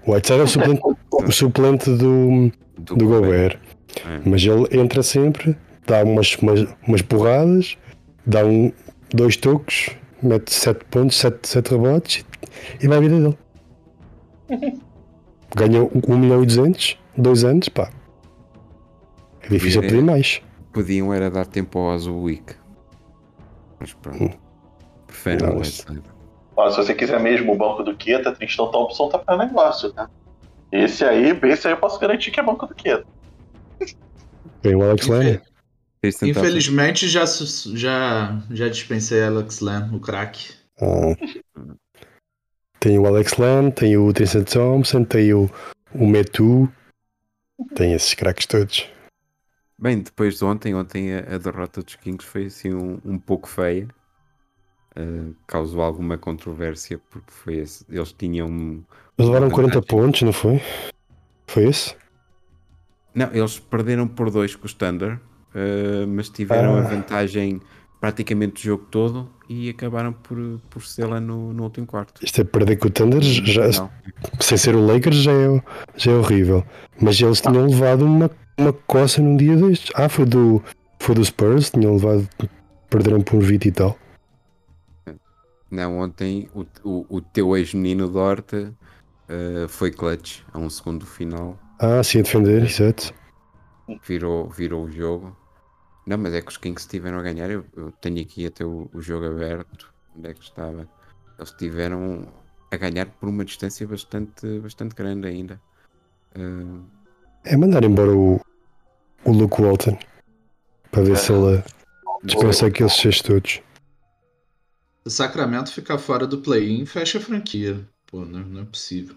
O Whiteside é o suplente, o suplente do, do Gobert. É. Mas ele entra sempre, dá umas, umas, umas porradas, dá um, dois toques, mete 7 pontos, 7, sete rebotes e vai a vida dele. Ganha 1 milhão e 200, dois anos, pá. É difícil É. pedir mais. Podiam era dar tempo ao Azuwick. Mas pronto. Preferem Não, o Whiteside. Ó, se você quiser mesmo o banco do Queta, Tristão Thompson tá pra negócio, tá? Esse aí, esse aí eu posso garantir que é banco do Queta. Tem o Alex Len. Infelizmente já, já, já dispensei Alex Len, o craque. Ah. Tem o Alex Len, tem o Tristan Thompson, tem o, o Metu. Tem esses craques todos. Bem, depois de ontem, ontem a, a derrota dos Kings foi assim um, um pouco feia. Uh, causou alguma controvérsia porque foi esse- eles tinham. Eles levaram Vantagem. 40 pontos, não foi? Foi esse? Não, eles perderam por dois com o Thunder, uh, mas tiveram a Ah. vantagem praticamente o jogo todo e acabaram por, por ser lá no, no último quarto. Isto é perder com o Thunder, já, Não. sem ser o Lakers, já é, já é horrível. Mas eles tinham levado uma, uma coça num dia destes. Ah, foi do, foi do Spurs, tinham levado, perderam por um 20 e tal. Não, ontem o, o, o teu ex-menino Dorte uh, foi clutch a um segundo do final. Ah, sim, a defender, exato. virou, virou o jogo. Não, mas é que os Kings estiveram a ganhar. Eu, eu tenho aqui até o, o jogo aberto. Onde é que estava? Eles estiveram a ganhar por uma distância bastante, bastante grande ainda. Ah, É mandar embora o, o Luke Walton para ver se ele dispensa aqueles seis todos. O Sacramento ficar fora do play-in fecha a franquia. Pô, não, não é possível.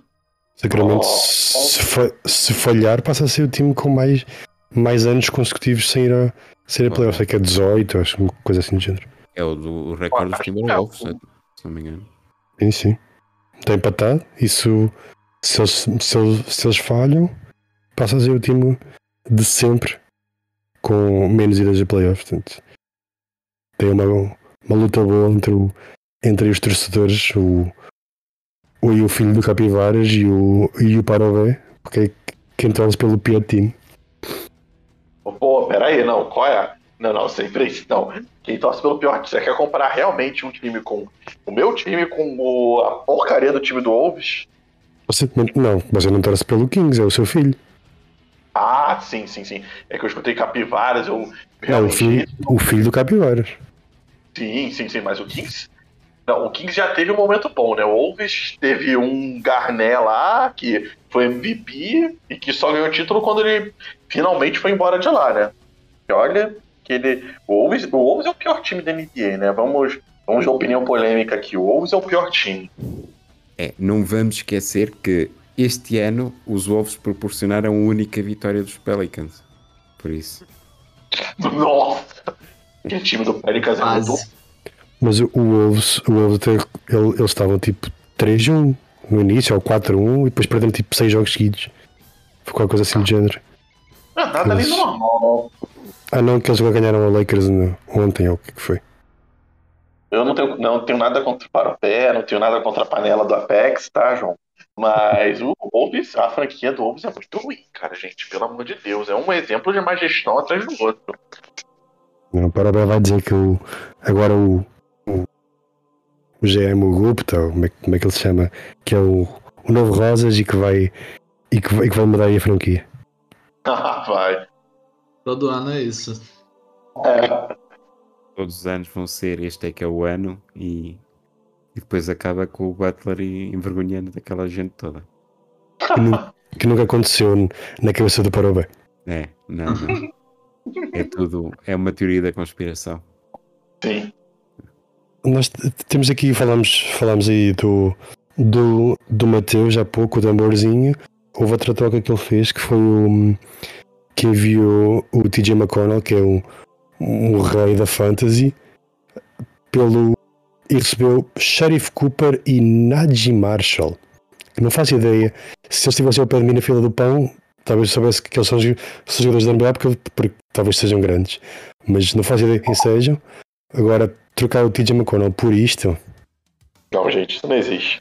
Sacramento, se, fa- se falhar, passa a ser o time com mais, mais anos consecutivos sem ir a, sem ir a playoffs. É que é 18, acho, uma coisa assim do género. é o, do, recorde dos Timberwolves, se se não me engano. Sim, sim. Está empatado. Isso, se eles, se, eles, se eles falham, passa a ser o time de sempre com menos idas a playoffs. Portanto, tem uma, uma luta boa entre, o, entre os torcedores, o, o, e o filho do Capivaras e o, e o Parobé, porque quem torce pelo pior time. Pô, peraí, não, qual é? Não, não, sempre isso. Não, quem torce pelo pior você quer comparar realmente um time com o meu time com o, a porcaria do time do Wolves? Você, não, você não torce pelo Kings, é o seu filho. Ah, sim, sim, sim. É que eu escutei capivaras, eu Não, o filho, o filho do Capivaras. Sim, sim, sim, mas o Kings. Não, o Kings já teve um momento bom, né? O Wolves teve um Garnet lá, que foi MVP e que só ganhou título quando ele finalmente foi embora de lá, né? E olha, que ele. O Wolves, o Wolves é o pior time da NBA, né? Vamos, vamos de opinião polêmica aqui. O Wolves é o pior time. É, não vamos esquecer que este ano os Wolves proporcionaram a única vitória dos Pelicans. Por isso. Nossa! Aquele time do Pelicans é muito. Mas o o Wolves, o Wolves até, ele- eles estavam tipo 3-1 no início, ou 4-1, e depois perderam tipo 6 jogos seguidos. Foi qualquer coisa assim do género. Ah, nada ali Mas- normal. Ah não, que eles ganharam a Lakers ontem, ou o que que foi? Eu não tenho, não tenho nada contra o Paropé, não tenho nada contra a panela do Apex, tá, João? Mas o Wolves, a franquia do Wolves é muito ruim, cara, gente. Pelo amor de Deus. É um exemplo de má gestão atrás do outro. Não, o Parabéns vai dizer que o, agora o, o, GM, o Gupta, ou como é, que- como é que ele se chama, que é o, o novo Rosas e que vai e que, vai- e que vai mudar aí a franquia. Vai. Todo ano é isso. É, Todos os anos vão ser este é que é o ano e, e depois acaba com o Butler e envergonhando daquela gente toda. Que, nu- que nunca aconteceu na cabeça do Parabéns. É, não, não. É tudo, é uma teoria da conspiração. sim. Nós temos aqui, falamos, falamos aí do, do, do Mateus há pouco, o tamborzinho. Houve outra troca que ele fez que foi o que enviou o TJ McConnell, que é um rei da fantasy, pelo e recebeu Sheriff Cooper e Najee Marshall. Não faço ideia se eles estivessem ao pé de mim na fila do pão, talvez soubesse que eles são, são jogadores da NBA porque, porque talvez sejam grandes, mas não faço ideia quem sejam. Agora, trocar o TJ McConnell por isto, Não, gente, isso não existe.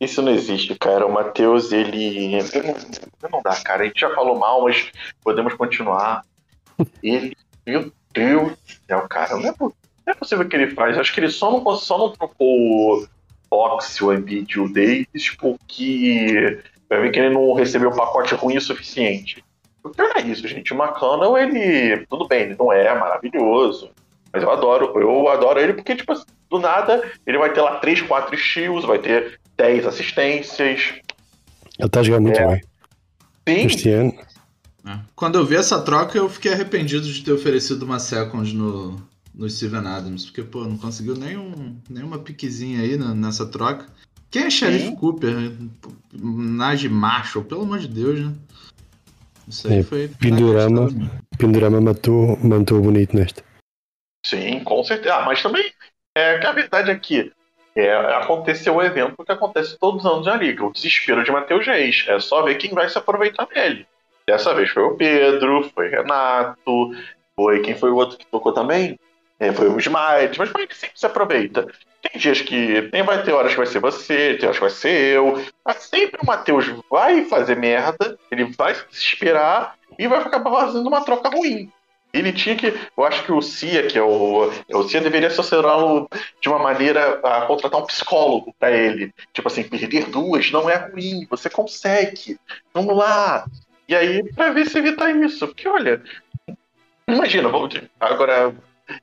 Isso não existe, cara. O Matheus, ele. Não, dá, cara. A gente já falou mal, mas podemos continuar. Ele. Meu Deus do céu, cara. Não é, não é possível que ele faz. Acho que ele só não, só não trocou o Fox, o Embiid e o Davis porque. Vai ver que ele não recebeu pacote ruim o suficiente. O pior é isso, gente. O McConnell, ele. Tudo bem, ele não é maravilhoso. Mas eu adoro. Eu adoro ele porque, tipo, do nada, ele vai ter lá 3, 4 steals, vai ter 10 assistências. ele está a jogar muito É. bem Sim, este ano. É. Quando eu vi essa troca, eu fiquei arrependido de ter oferecido uma second no, no Steven Adams, porque, pô, não conseguiu nenhum, nenhuma piquezinha aí na- nessa troca. Quem é Sheriff Sim. Cooper? Najee Marshall, pelo amor de Deus, né? Isso aí É, foi. Pindorama. Pindorama matou, matou bonito neste. Sim, com certeza. Ah, mas também, é, que a verdade é que é, aconteceu o evento que acontece todos os anos na liga, o desespero de Matheus Reis. É só ver quem vai se aproveitar dele. Dessa vez foi o Pedro, foi Renato, foi quem foi o outro que tocou também? É, foi o Smite, mas ele sempre se aproveita. Tem dias que tem, vai ter horas que vai ser você, tem horas que vai ser eu. Mas sempre o Matheus vai fazer merda, ele vai se desesperar e vai acabar fazendo uma troca ruim. Ele tinha que. Eu acho que o Cia, que é o. O Cia deveria assessorá-lo de uma maneira a contratar um psicólogo pra ele. Tipo assim, perder duas não é ruim, você consegue. Vamos lá. E aí, pra ver se evita isso. Porque, olha. Imagina, vamos agora.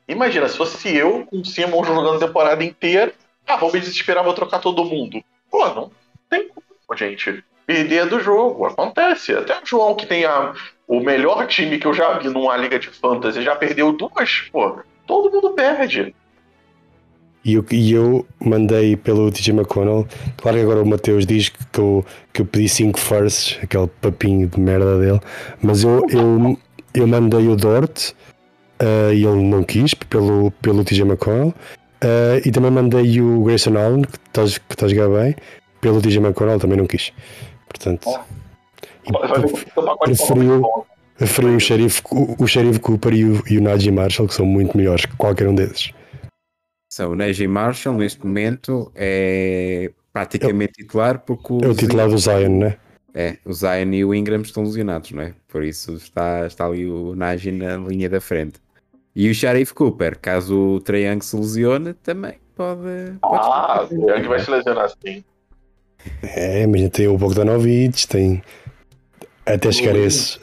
Imagina, se fosse eu com o Simon jogando a temporada inteira, ah, vou me desesperar, vou trocar todo mundo. Pô, não tem como, gente. Perder do jogo, acontece. Até o João, que tem a, o melhor time que eu já vi numa liga de fantasy, já perdeu duas, pô. Todo mundo perde. E eu, e eu mandei pelo TJ McConnell. Claro que agora o Mateus diz que eu, que eu pedi 5 firsts, aquele papinho de merda dele. Mas eu, eu, eu mandei o Dort eh, e ele não quis pelo, pelo TJ McConnell. Eh, e também mandei o Grayson Allen, que está tá a jogar bem, pelo TJ McConnell, também não quis. Portanto, preferiu, preferiu o Sheriff, o, o Sheriff Cooper e o, e o Najee Marshall, que são muito melhores que qualquer um desses. São o Najee Marshall, neste momento, é praticamente titular porque o É o titular do Zion, né? É, o Zion e o Ingram estão lesionados, não é? Por isso está, está ali o Najee na linha da frente. E o Sharif Cooper, caso o Trae Young se lesione, também pode. pode Ah, o Young vai se lesionar assim. É, mas tem o Bogdanovich, tem. Até chegar a esse.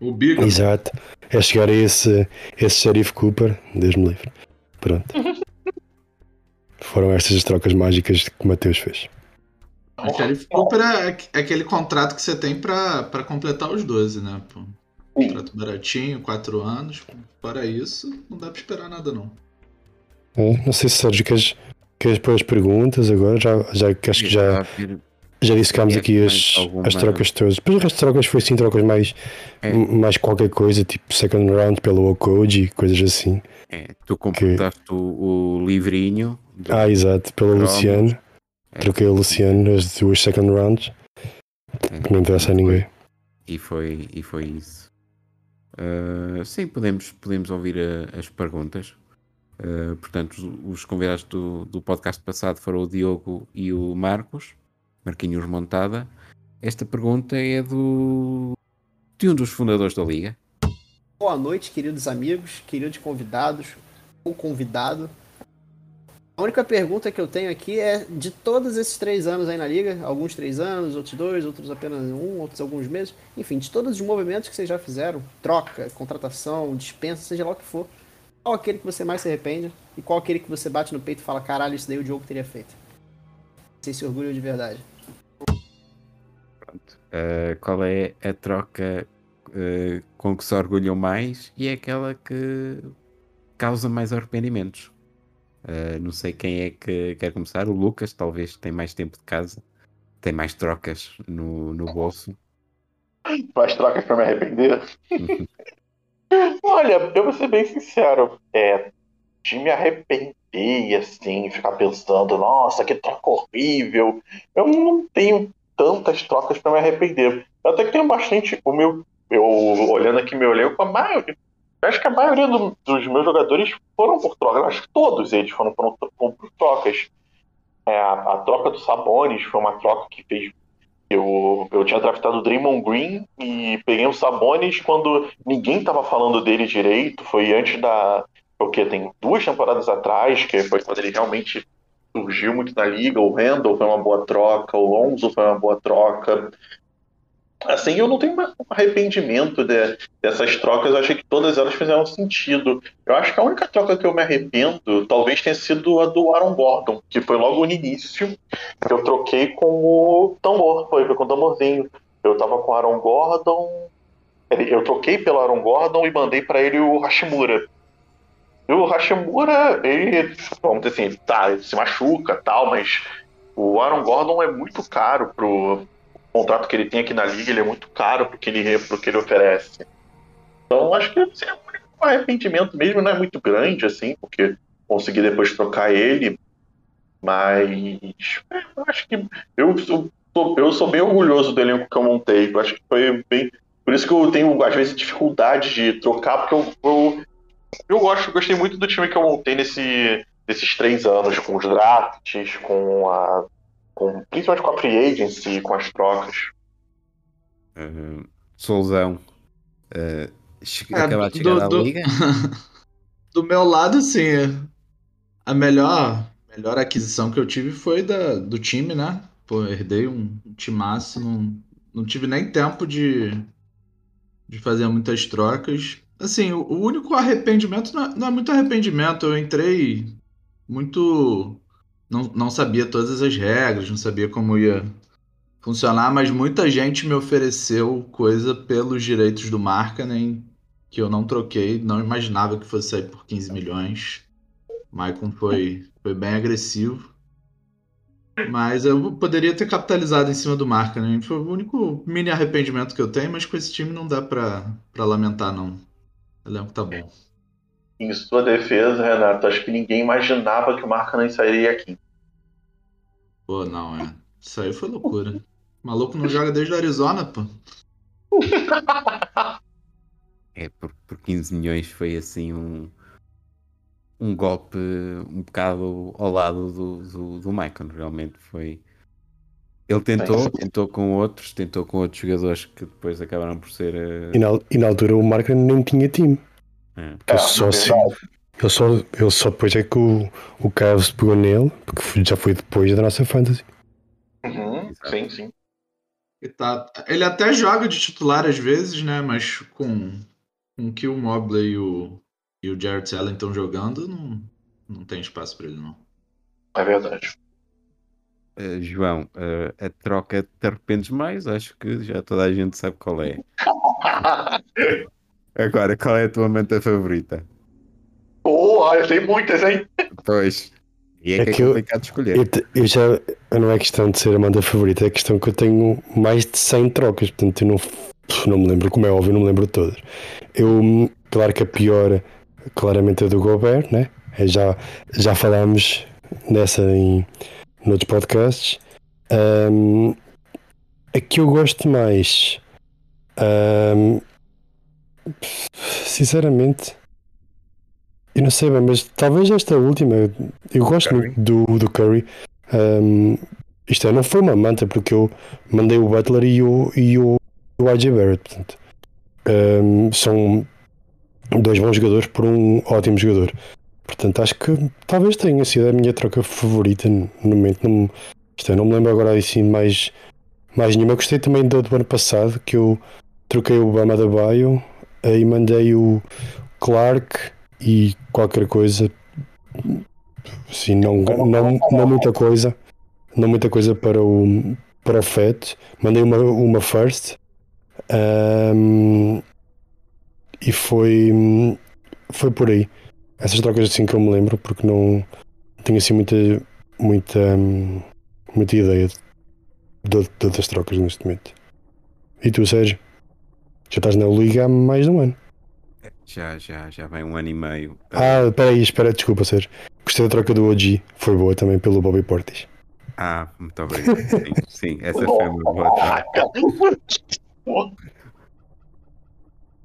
O Bigo. Exato. É chegar a esse, esse Sheriff Cooper, Deus me livre. Pronto. Foram estas as trocas mágicas que o Mateus fez. O Sheriff Cooper é é aquele contrato que você tem pra completar os 12, né? Pô. Contrato baratinho, 4 anos. Fora isso, não dá pra esperar nada, não. É, não sei se Sérgio queres, queres pôr as perguntas agora, já, já que acho que já, já dissecámos aqui as, as trocas todas. Depois o resto de trocas foi sim trocas mais, É. mais qualquer coisa, tipo second round pelo Okoji, coisas assim. É, tu completaste o, o livrinho. Ah, exato, pelo. Luciano. é, Troquei o Luciano as duas second rounds, é, que não interessa a ninguém. E foi, e foi isso. Ah, sim, podemos, podemos ouvir a- as perguntas. Ah, portanto, os convidados do, do podcast passado foram o Diogo e o Marcos, Marquinhos Montada. Esta pergunta é do de um dos fundadores da Liga. Boa noite, queridos amigos, queridos convidados, ou convidado. A única pergunta que eu tenho aqui é de todos esses três anos aí na liga, alguns três anos, outros dois, outros apenas um, outros alguns meses, enfim, de todos os movimentos que vocês já fizeram, troca, contratação, dispensa, seja lá o que for, qual aquele que você mais se arrepende e qual aquele que você bate no peito e fala, caralho, isso daí o Diogo teria feito. Vocês se orgulham de verdade. Ah, qual é a troca ah, com que se orgulham mais e é aquela que causa mais arrependimentos? Ah, não sei quem é que quer começar. O Lucas, talvez, tem mais tempo de casa, tem mais trocas no, no bolso. Mais trocas pra me arrepender. Olha, eu vou ser bem sincero, é, de me arrepender, assim, ficar pensando, nossa, que troca horrível. Eu não tenho tantas trocas pra me arrepender. Eu até que tenho bastante, o meu, eu olhando aqui meu elenco, a maioria, acho que a maioria do- dos meus jogadores foram por troca. Eu acho que todos eles foram por, foram por trocas. É, a, a troca do Sabonis foi uma troca que fez eu, eu tinha draftado o Draymond Green e peguei o Sabonis quando ninguém tava falando dele direito. Foi antes da. O que? Tem duas temporadas atrás, que foi quando ele realmente surgiu muito na liga. O Randall foi uma boa troca, o Lonzo foi uma boa troca. Assim, eu não tenho um arrependimento de- dessas trocas, eu achei que todas elas fizeram sentido. Eu acho que a única troca que eu me arrependo talvez tenha sido a do Aaron Gordon, que foi logo no início, que eu troquei com o tambor, foi, com o tamborzinho. Eu tava com o Aaron Gordon, eu troquei pelo Aaron Gordon e mandei pra ele o Hashimura. E o Hashimura, ele, vamos dizer assim, tá, ele se machuca tal, mas o Aaron Gordon é muito caro pro contrato que ele tem aqui na liga, ele é muito caro pro que ele, pro que ele oferece. Então acho que assim, é o arrependimento mesmo, não é muito grande, assim, porque consegui depois trocar ele, mas é, acho que eu sou- eu sou bem orgulhoso do elenco que eu montei. Eu acho que foi bem. Por isso que eu tenho, às vezes, dificuldade de trocar, porque eu, eu, eu gosto, gostei muito do time que eu montei nesse, nesses três anos, com os drafts, com a. Com, principalmente com a free agency, com as trocas. Uh, Solzão, uh, che- É, acaba de do- chegar à do- Liga. Do meu lado, assim, a melhor, melhor aquisição que eu tive foi da, do time, né? Pô, herdei um, um timaço, não, não tive nem tempo de, de fazer muitas trocas. Assim, o, o único arrependimento não é, não é muito arrependimento, eu entrei muito. Não, não sabia todas as regras, não sabia como ia funcionar, mas muita gente me ofereceu coisa pelos direitos do Markkanen que eu não troquei, não imaginava que fosse sair por 15 milhões. Maicon foi, foi bem agressivo. Mas eu poderia ter capitalizado em cima do marca, né? Foi o único mini arrependimento que eu tenho, mas com esse time não dá pra lamentar, não. O elenco tá bom. Em sua defesa, Renato, acho que ninguém imaginava que o Marca sairia aqui. Pô, não, é. Isso aí foi loucura. O maluco não joga desde o Arizona, pô. É, por, por 15 milhões foi assim um, um golpe um bocado ao lado do, do, do Maicon. Realmente foi. Ele tentou, tentou com outros, tentou com outros jogadores que depois acabaram por ser. eh, E na, e na altura o Marker nem tinha time. É. Ele É, só, verdade. ele, só, ele só depois é que o, o Cavs pegou nele, porque já foi depois da nossa fantasy. Uhum, sim, sim. E tá- ele até joga de titular às vezes, né? Mas com, com o que o Mobley e o, e o Jared Allen estão jogando, não, não tem espaço pra ele, não. É verdade. Eh, João, eh, a troca te arrependes mais? Acho que já toda a gente sabe qual é. Agora, qual é a tua manta favorita? Pô, eu tenho muitas, hein? Pois. E é, É que é que eu- complicado escolher. Eu, te- eu já não é questão de ser a manda favorita, é questão que eu tenho mais de 100 trocas, portanto eu não, não me lembro, como é óbvio, não me lembro de todas. Eu, claro que a pior, claramente é do Gobert, né? É, já, já falámos nessa em noutros podcasts. Ahm, a que eu gosto mais, ahm, sinceramente, eu não sei bem, mas talvez esta última, eu gosto Curry. muito do, do Curry. Ahm, isto é, não foi uma manta porque eu mandei o Butler e o, e o, o RJ Barrett. Portanto, Ahm, são dois bons jogadores por um ótimo jogador. Portanto, acho que talvez tenha sido a minha troca favorita no momento. Não, isto é, não me lembro agora assim mais, mais nenhuma. Gostei também do, do ano passado que eu troquei o Bama da Bio e mandei o Clark e qualquer coisa. Assim, não, não, não muita coisa. Não muita coisa para o, para o FET. Mandei uma, uma first. Ahm, e foi, foi por aí. Essas trocas assim que eu me lembro, porque não tenho assim muita, muita, muita ideia de, de, outras trocas neste momento. E tu, Sérgio? Já estás na liga há mais de um ano. Já, já, já vai um ano e meio. Ah, espera aí, espera, desculpa, Sérgio. Gostei da troca do OG. Foi boa também pelo Bobby Portis. Ah, muito obrigado. Sim, sim, essa foi uma boa troca.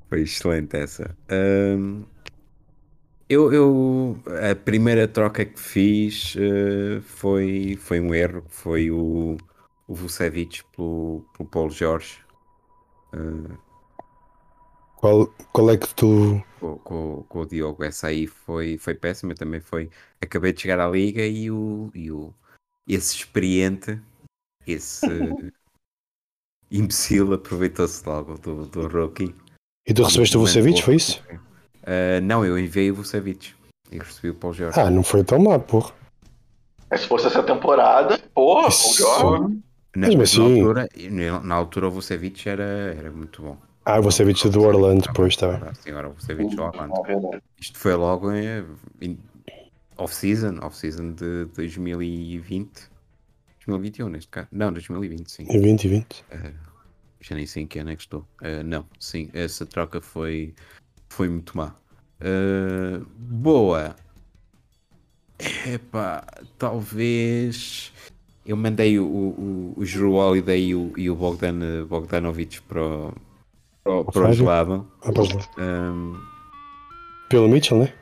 Foi excelente essa. Ahm, eu, eu, a primeira troca que fiz eh, foi, foi um erro, foi o, o Vucevic pelo, pelo Paulo Jorge, Qual, qual é que tu. com, com, com o Diogo. Essa aí foi, foi péssima, também foi. Acabei de chegar à liga e o, e o esse experiente, esse imbecil aproveitou-se logo do, do rookie. E tu recebeste o Vucevic, foi isso? Ah, não, eu enviei o Vucevic e recebi o Paulo Jorge. Ah, não foi tão má, porra. Mas se fosse essa temporada, o Isso. jogo. Na, Mesmo na assim- altura, na, na altura o Vucevic era, era muito bom. Ah, o Vucevic do Orlando, depois, tá bem. Ah, Sim, agora o Vucevic do Orlando. Isto foi logo em, em off-season, off-season de 2020. 2021 neste caso. Não, 2020, sim. Em 20 e 20. Já nem sei em que ano é que estou. Ah, não, sim, essa troca foi, foi muito má. Ah, boa. Epá, talvez. Eu mandei o, o, o Drew Holiday e o, e o Bogdan, Bogdanovic para o, para, o- para o Fábio? gelado. Ah, lá. Ahm, Pelo Mitchell, né?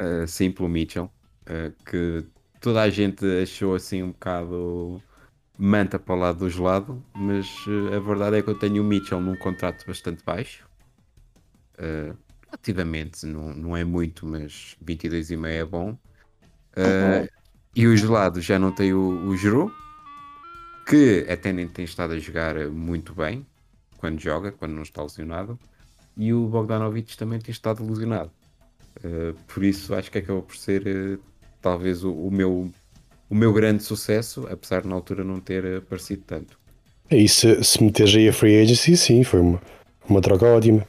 Uh, sim, pelo Mitchell, uh, que toda a gente achou assim um bocado manta para o lado do gelado, mas uh, a verdade é que eu tenho o Mitchell num contrato bastante baixo. Uh, relativamente, não, não é muito, mas 22,5 é bom. Uh, E o gelado já não tem o, o Giroud, que até nem tem estado a jogar muito bem quando joga, quando não está lesionado. E o Bogdanovic também tem estado lesionado. Uh, por isso acho que acabou por ser uh, talvez o, o meu o meu grande sucesso, apesar de na altura não ter aparecido tanto. E se, se meteres aí a free agency, sim, foi uma, uma troca ótima.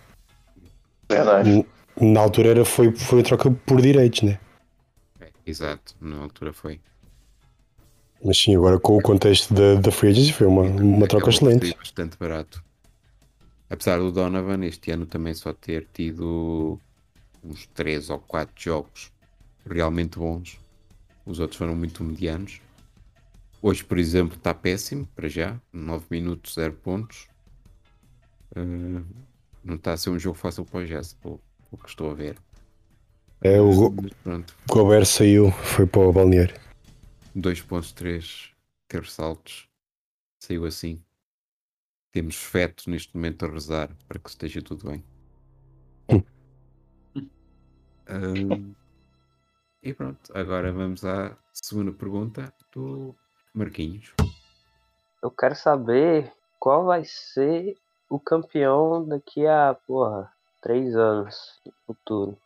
Verdade. N- Na altura era, foi, foi a troca por direitos, né? É, exato, na altura foi. Mas sim, agora com o contexto da, da free agency foi uma, uma troca excelente. bastante barato. Apesar do Donovan este ano também só ter tido uns 3 ou 4 jogos realmente bons. Os outros foram muito medianos. Hoje, por exemplo, está péssimo para já. 9 minutos, 0 pontos. Uh, não está a ser um jogo fácil para o Jazz, pelo, pelo que estou a ver. É, o Gobert saiu, foi para o balneário. 2.3 ressaltos. saiu assim. Temos feto neste momento a rezar para que esteja tudo bem. Hum. E pronto, agora vamos à segunda pergunta do Marquinhos. Eu quero saber qual vai ser o campeão daqui a, porra, três anos no futuro.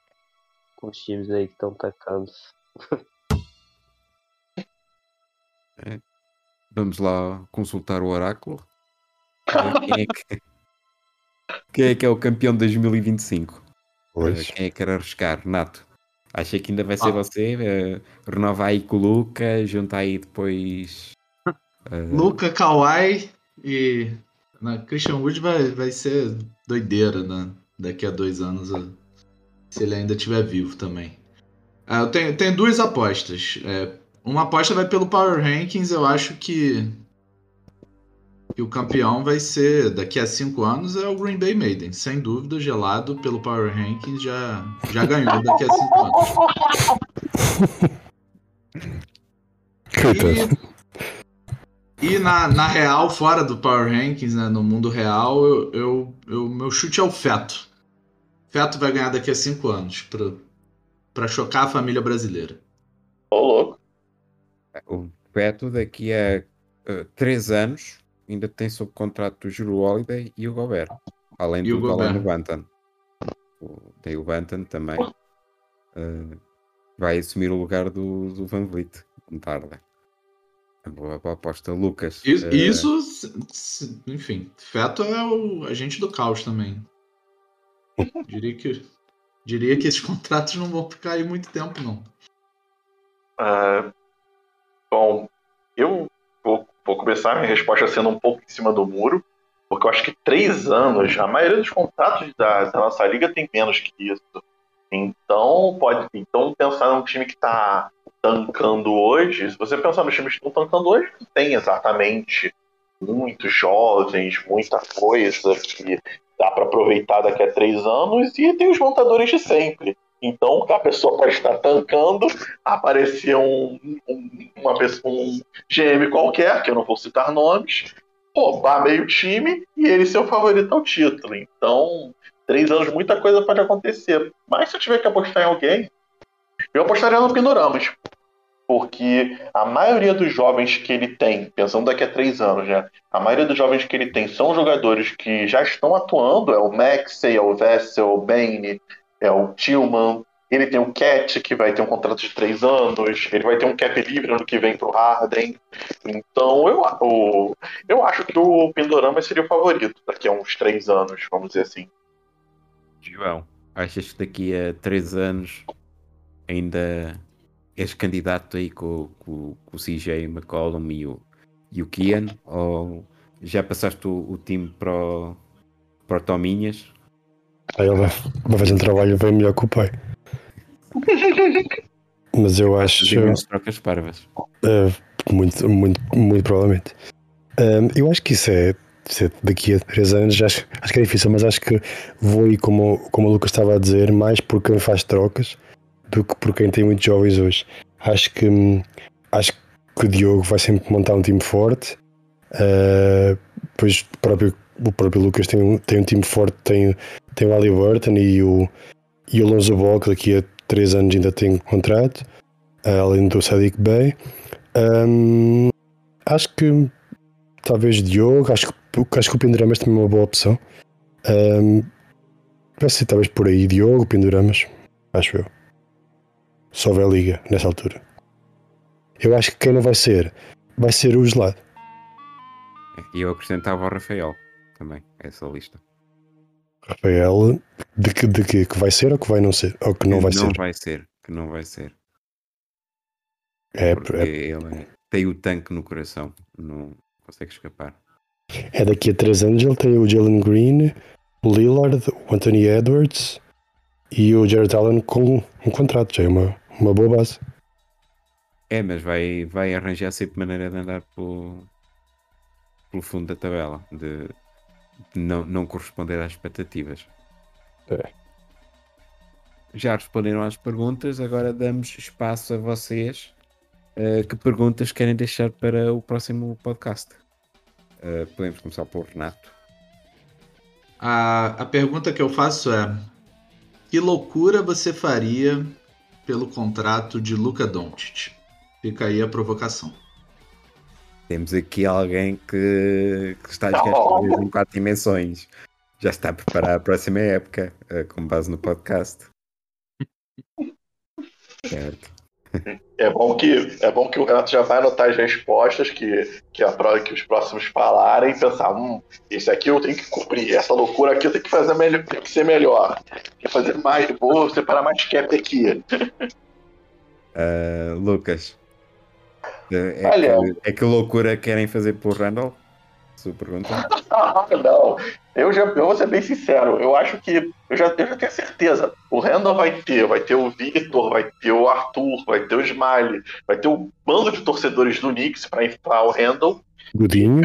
Com os times aí que estão tacando. Vamos lá consultar o oráculo. Quem é que, quem é, que é o campeão de 2025? Pois. Eh, Quem é que quer arriscar? Nato. Acha que ainda vai ser Ah. você? Eh, renova aí com o Luca, junta aí depois. eh, Luca, Kawhi e na Christian Wood vai, vai ser doideira né? daqui a dois anos, se ele ainda estiver vivo também. Ah, eu tenho, tenho duas apostas. É, uma aposta vai pelo Power Rankings, eu acho que, que o campeão vai ser, daqui a cinco anos, é o Green Bay Maiden. Sem dúvida, gelado pelo Power Rankings já, já ganhou daqui a cinco anos. Coitado. E na, na real, fora do Power Rankings, né, no mundo real, eu, eu, eu- meu chute é o Feto. Feto vai ganhar daqui a cinco anos pra, pra chocar a família brasileira. Ô, louco. O Beto, daqui a eh, três anos, ainda tem sob contrato o Juro Holiday e o Gobert. Além E do. Dalano Banton. O- Tem o Banton também. eh, vai assumir o lugar do, do Van Vliet. Não tarda. Boa, boa aposta, Lucas. Isso, eh, isso, se- se- enfim, Feto é o agente do caos também. Diria que, diria que esses contratos não vão ficar aí muito tempo, não. É, bom, eu vou, vou começar minha resposta sendo um pouco em cima do muro, porque eu acho que três anos, a maioria dos contratos da, da nossa liga tem menos que isso. Então, pode então pensar num time que está tancando hoje, se você pensar nos times que estão tancando hoje, não tem exatamente muitos jovens, muita coisa que dá para aproveitar daqui a três anos, e tem os montadores de sempre. Então, a pessoa pode estar tancando, aparecer um, um, uma pessoa, um GM qualquer, que eu não vou citar nomes, roubar meio time e ele ser o favorito ao título. Então, três anos, muita coisa pode acontecer. Mas se eu tiver que apostar em alguém, eu apostaria no Pinoramas. Porque a maioria dos jovens que ele tem, pensando daqui a três anos, né? A maioria dos jovens que ele tem são jogadores que já estão atuando. É o Maxey, é o Vessel, o Bane, é o Tillman. Ele tem o Cat, que vai ter um contrato de três anos. Ele vai ter um cap livre ano que vem pro Harden. Então, eu, o- eu acho que o Pindorama seria o favorito daqui a uns três anos, vamos dizer assim. João, achas que daqui a três anos ainda és candidato aí com, com- com o CJ McCollum e o, e o Kian? Ou já passaste o, o time para o, para o Tominhas? Aí ele vai, vai fazer um trabalho bem melhor que o pai. Mas eu acho. Trocas parvas. Uh, muito, muito, muito provavelmente. Um, eu acho que isso é, isso é daqui a três anos, acho, acho que é difícil, mas acho que vou ir, como, como o Lucas estava a dizer, mais por quem faz trocas do que por quem tem muitos jovens hoje. Acho que, acho que o Diogo vai sempre montar um time forte. Uh, pois o próprio, o próprio Lucas tem um, tem um time forte, tem, tem o Ali Burton e o, e o Lonzo Ball, que daqui a três anos ainda tem contrato, uh, além do Sadiq Bey. Hum, acho que talvez Diogo, acho que, acho que o Penduramas também é uma boa opção. Hum, vai ser talvez por aí Diogo, Penduramas, acho eu. Só houver liga nessa altura. Eu acho que quem não vai ser, vai ser o gelado. E eu acrescentava o Rafael também, a essa lista. Rafael, de que, de que, que vai ser ou que vai não ser? Ou que não vai ser? vai ser. Que não vai ser. É, Porque é, ele é- tem o tanque no coração. Não consegue escapar. é daqui a três anos ele tem o Jalen Green, o Lillard, o Anthony Edwards e o Jared Allen com um contrato. Já é uma, uma boa base. É, mas vai, vai arranjar sempre maneira de andar pelo, pelo fundo da tabela, de não, não corresponder às expectativas. É. Já responderam às perguntas, agora damos espaço a vocês. eh, que perguntas querem deixar para o próximo podcast? Uh, podemos começar pelo Renato. A, a pergunta que eu faço é: que loucura você faria pelo contrato de Luca Doncic? Fica aí a provocação. Temos aqui alguém que, que está a jogar em quatro dimensões. Já está a preparar a próxima época, uh, com base no podcast. certo. É bom que é bom que o Renato já vai anotar as respostas que, que, a, que os próximos falarem e pensar, hum, esse aqui eu tenho que cumprir, essa loucura aqui eu tenho que fazer melhor, tem que ser melhor, tem que fazer mais, vou separar mais cap aqui. Uh, Lucas, é, Olha, que, é que loucura querem fazer por Randall? Sua pergunta? não, eu já eu vou ser bem sincero, eu acho que eu já, eu já tenho certeza. O Randall vai ter, vai ter o Victor, vai ter o Arthur, vai ter o Smiley, vai ter um bando de torcedores do Knicks para enfrentar o Randall. Godinho.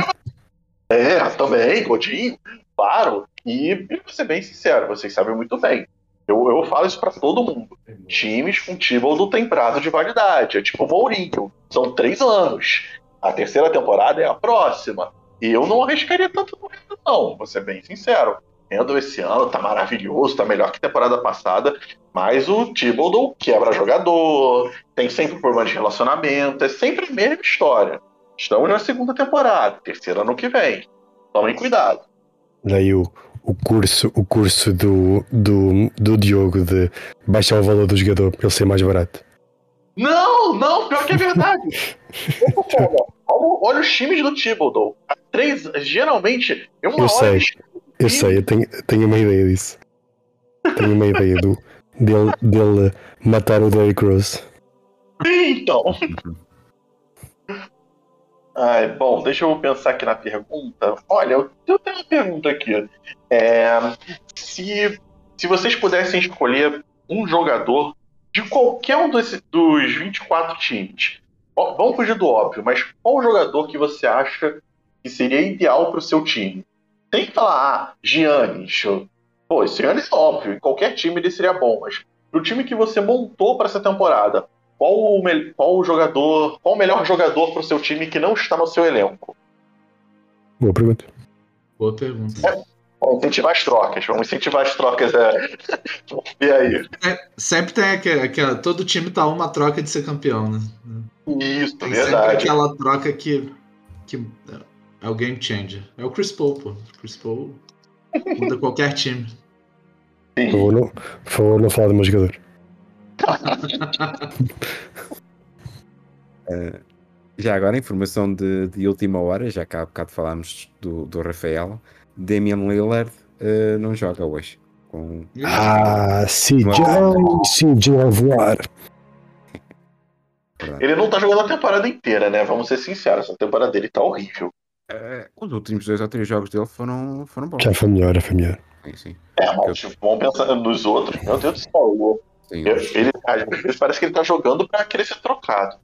É, também, Godinho, claro. E, e vou ser bem sincero, vocês sabem muito bem. Eu, eu falo isso para todo mundo. Times com Thibodeau tem prazo de validade. É tipo o Mourinho. São três anos. A terceira temporada é a próxima. E eu não arriscaria tanto no Rendo, não. Vou ser bem sincero. Rendo esse ano tá maravilhoso, tá melhor que a temporada passada. Mas o Thibodeau quebra jogador, tem sempre problema de relacionamento. É sempre a mesma história. Estamos na segunda temporada, terceira ano que vem. Tomem cuidado. Daí o, o curso, o curso do, do, do Diogo de baixar o valor do jogador para ele ser mais barato. Não, não, pior que é verdade. olha, olha, os times do Thibodeau. Três, geralmente, é uma eu hora. Sei, eu sei, eu tenho, tenho uma ideia disso. Tenho uma ideia do, dele, dele matar o Derrick Rose. Então. Bom, deixa eu pensar aqui na pergunta. Olha, eu, tenho uma pergunta aqui. É, se, se vocês pudessem escolher um jogador de qualquer um dos, dos 24 times, vamos fugir do óbvio, mas qual jogador que você acha que seria ideal para o seu time? Tem que falar, ah, Giannis. Pô, Giannis é óbvio, qualquer time ele seria bom, mas pro time que você montou para essa temporada, qual o, qual o jogador, qual o melhor jogador para o seu time que não está no seu elenco? Boa pergunta. Boa pergunta. É, vamos incentivar as trocas, vamos incentivar as trocas. É... e aí? É, sempre tem aquela, aquela, Todo time tá uma troca de ser campeão, né? Isso, tem verdade. Sempre aquela troca que, que é o game changer. É o Chris Paul, pô. Chris Paul muda qualquer time. Por favor, não, por favor, não falar do meu jogador. Uh, já agora, informação de, de, última hora, já que há bocado falámos do, do Rafael, Damian Lillard uh, não joga hoje. Com... Ah, sim, sim, de voar. Ele não tá jogando a temporada inteira, né? Vamos ser sinceros, a temporada dele tá horrível. Uh, os últimos dois ou três jogos dele foram, foram bons. Já foi melhor, já foi melhor. Sim, sim. É, mas eu... vamos pensar nos outros. Meu Deus do céu. Ele, às vezes parece que ele tá jogando pra querer ser trocado.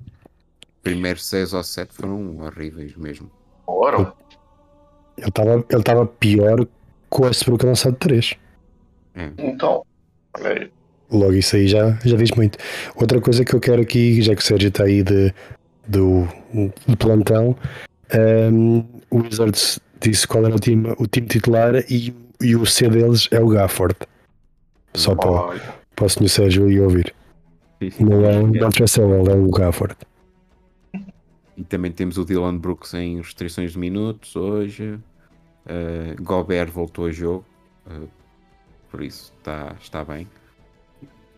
Primeiros 6 ou 7 foram horríveis mesmo. Foram? Ele tava, ele tava pior com o Westbrook lançado 3. É. Então, olha aí. Logo isso aí já, já diz muito. Outra coisa que eu quero aqui, já que o Sérgio está aí de, do, do plantão, um, o Wizards disse qual era o time, o time titular e, e o C deles é o Gafford. Só para, para o Sr. Sérgio ir ouvir. Não é o Tressel, é o Gafford. E também temos o Dylan Brooks em restrições de minutos hoje. Uh, Gobert voltou a jogo, uh, por isso está, está bem.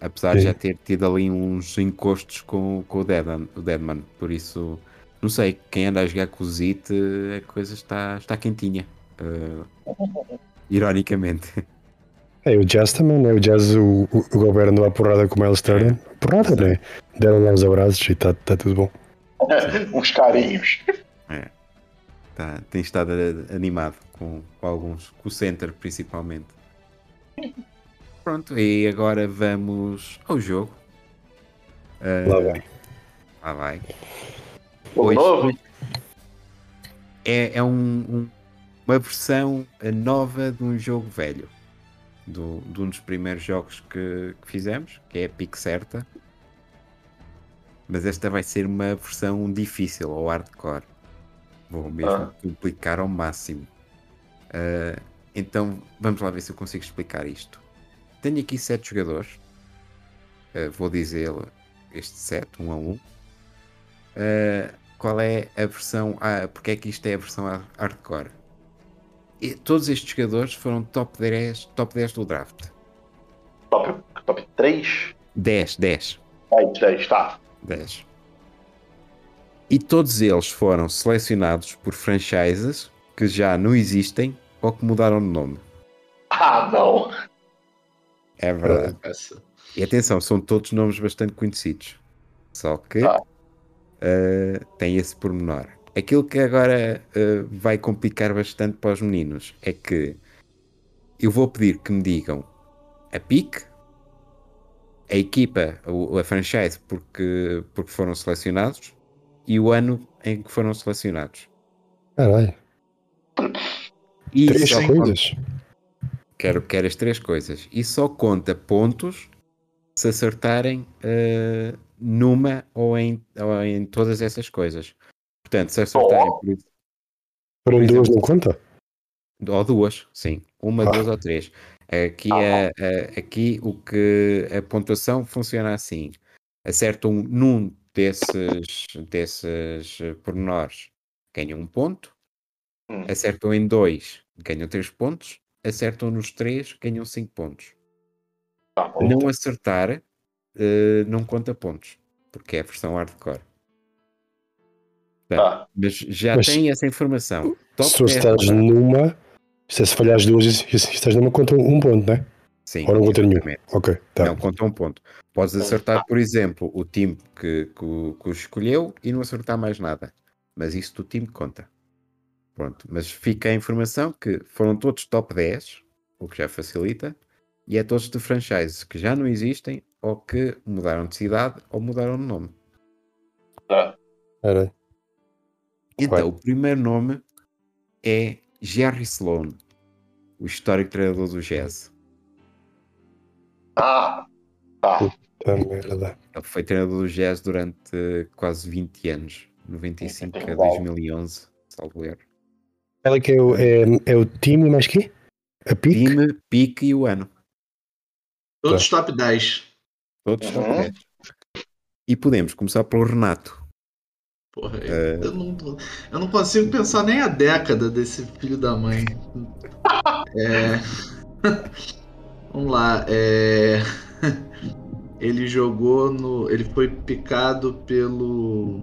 Apesar Sim. de já ter tido ali uns encostos com, com o, Deadman, o Deadman, por isso não sei, quem anda a jogar com o Zit, a coisa está, está quentinha. Uh, ironicamente. É, o Jazz também, né? O Jazz, o, o, o Gobert andou a porrada com o Miles Turner. Porrada, né? Deram lá uns abraços e está tá tudo bom. uns carinhos. É. Tá, tem estado animado com, com alguns, com o Center principalmente. Pronto, e agora vamos ao jogo. Uh, lá vai. Lá vai. O novo? É, é um, um, uma versão nova de um jogo velho. Do, de um dos primeiros jogos que, que fizemos, que é a Pique Certa. Mas esta vai ser uma versão difícil, ou hardcore. Vou mesmo Ah. duplicar ao máximo. Ah, então, vamos lá ver se eu consigo explicar isto. Tenho aqui sete jogadores. Ah, vou dizer este set, um a um. Ah, qual é a versão. Ah, porque é que isto é a versão hard- hardcore? E todos estes jogadores foram top 10, top 10 do draft. Top, top 3? 10, 10. 10, 10, tá. 10. E todos eles foram selecionados por franchises que já não existem ou que mudaram de nome. Ah, não. É verdade. E atenção, são todos nomes bastante conhecidos. Só que Tá. eh, tem esse pormenor. Aquilo que agora eh, vai complicar bastante para os meninos é que eu vou pedir que me digam a pick, a equipa, o- a franchise porque, porque foram selecionados e o ano em que foram selecionados. Caralho. E Três coisas. Quero, quero as três coisas. E só conta pontos se acertarem eh, numa ou em, ou em todas essas coisas. Portanto, se acertarem Oh. por isso- Foram Por duas, não conta? ou duas, sim. Uma, Ah. duas ou três. Aqui, Ah, é, é- aqui o que a pontuação funciona assim. Acertam num desses, desses pormenores, ganham um ponto. Hum. Acertam em dois, ganham três pontos. Acertam nos três, ganham cinco pontos. Bom. não acertar eh, não conta pontos, porque é a versão hardcore. Tá. Mas já Mas- tem essa informação. Top Se tu 10 estás numa. Se se falhares duas se estás numa, conta um ponto, né? Sim, Ou não conta nenhum. Ok, tá. Não conta um ponto. Podes acertar, por exemplo, o time que, que, o- que escolheu e não acertar mais nada. Mas isso do time conta. Pronto. Mas fica a informação que foram todos top 10, o que já facilita, e é todos de franchises que já não existem ou que mudaram de cidade ou mudaram de nome. Tá. Caralho. Então, Vai. o primeiro nome é Jerry Sloan, o histórico treinador do Jazz. Ah, tá. Tá merda. Ele foi treinador do Jazz durante quase 20 anos, 95 a Uau. 2011, salvo erro. Ela que é o, é, é o time, mais que? A pique? Time, pique e o ano. Todos top 10. Todos top Uhum. 10. E podemos começar pelo Renato. Porra, É. eu, não, eu não consigo pensar nem a década desse filho da mãe. É, Vamos lá. é, Ele jogou no. Ele foi picado pelo.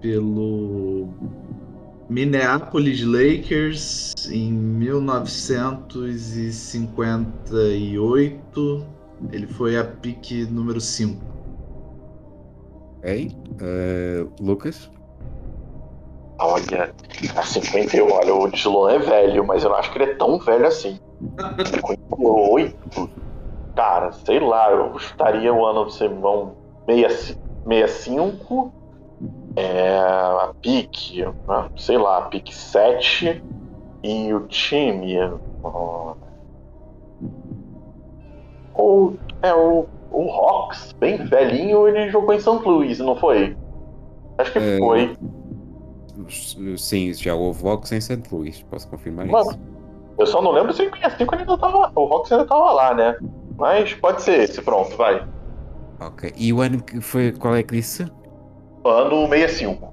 Pelo. Minneapolis Lakers em 1958. Ele foi a pique número 5. Ok? Eh, Lucas? Olha, a 51, olha, o Sloan é velho, mas eu não acho que ele é tão velho assim. 58? Cara, sei lá, eu estaria o ano de Simão 65, é, a pique, ah, sei lá, a pique 7 e o time. ah, o, é o, o Hawks, bem velhinho, ele jogou em São Luís, não foi? Acho que É, foi. Sim, já houve Vox em St. Louis, posso confirmar Mano, isso. Eu só não lembro se o 65 ainda tava. O Rox ainda tava lá, né? Mas pode ser esse, pronto, vai. Ok. E o ano que foi, qual é que disse? Ano 65.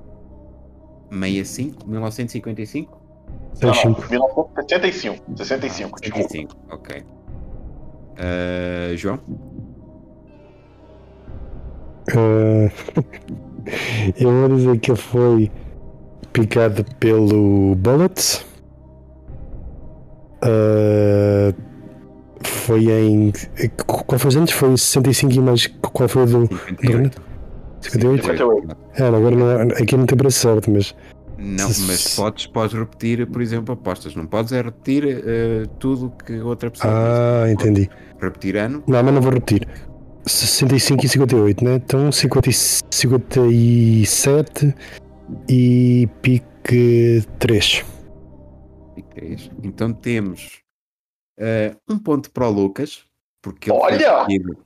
65? 1955? Não, não, 65. 1965. 65, desculpa. 65, ok. Eh, João? Ah, eu vou dizer que ele foi picado pelo Bullets. Ah, foi em. Qual foi os anos? Foi 65 e mais. Qual foi do. 58. 58? 58. É, agora não, aqui não tem preço certo, mas. Não, mas podes, podes repetir, por exemplo, apostas. Não podes é repetir eh, tudo que outra pessoa Ah, entendi. Repetir ano, Não, mas não vou repetir. 65 e 58, né? Então 50 e 57 e pique 3. e três. Então temos eh, um ponto para o Lucas, porque ele foi Olha! escolhido,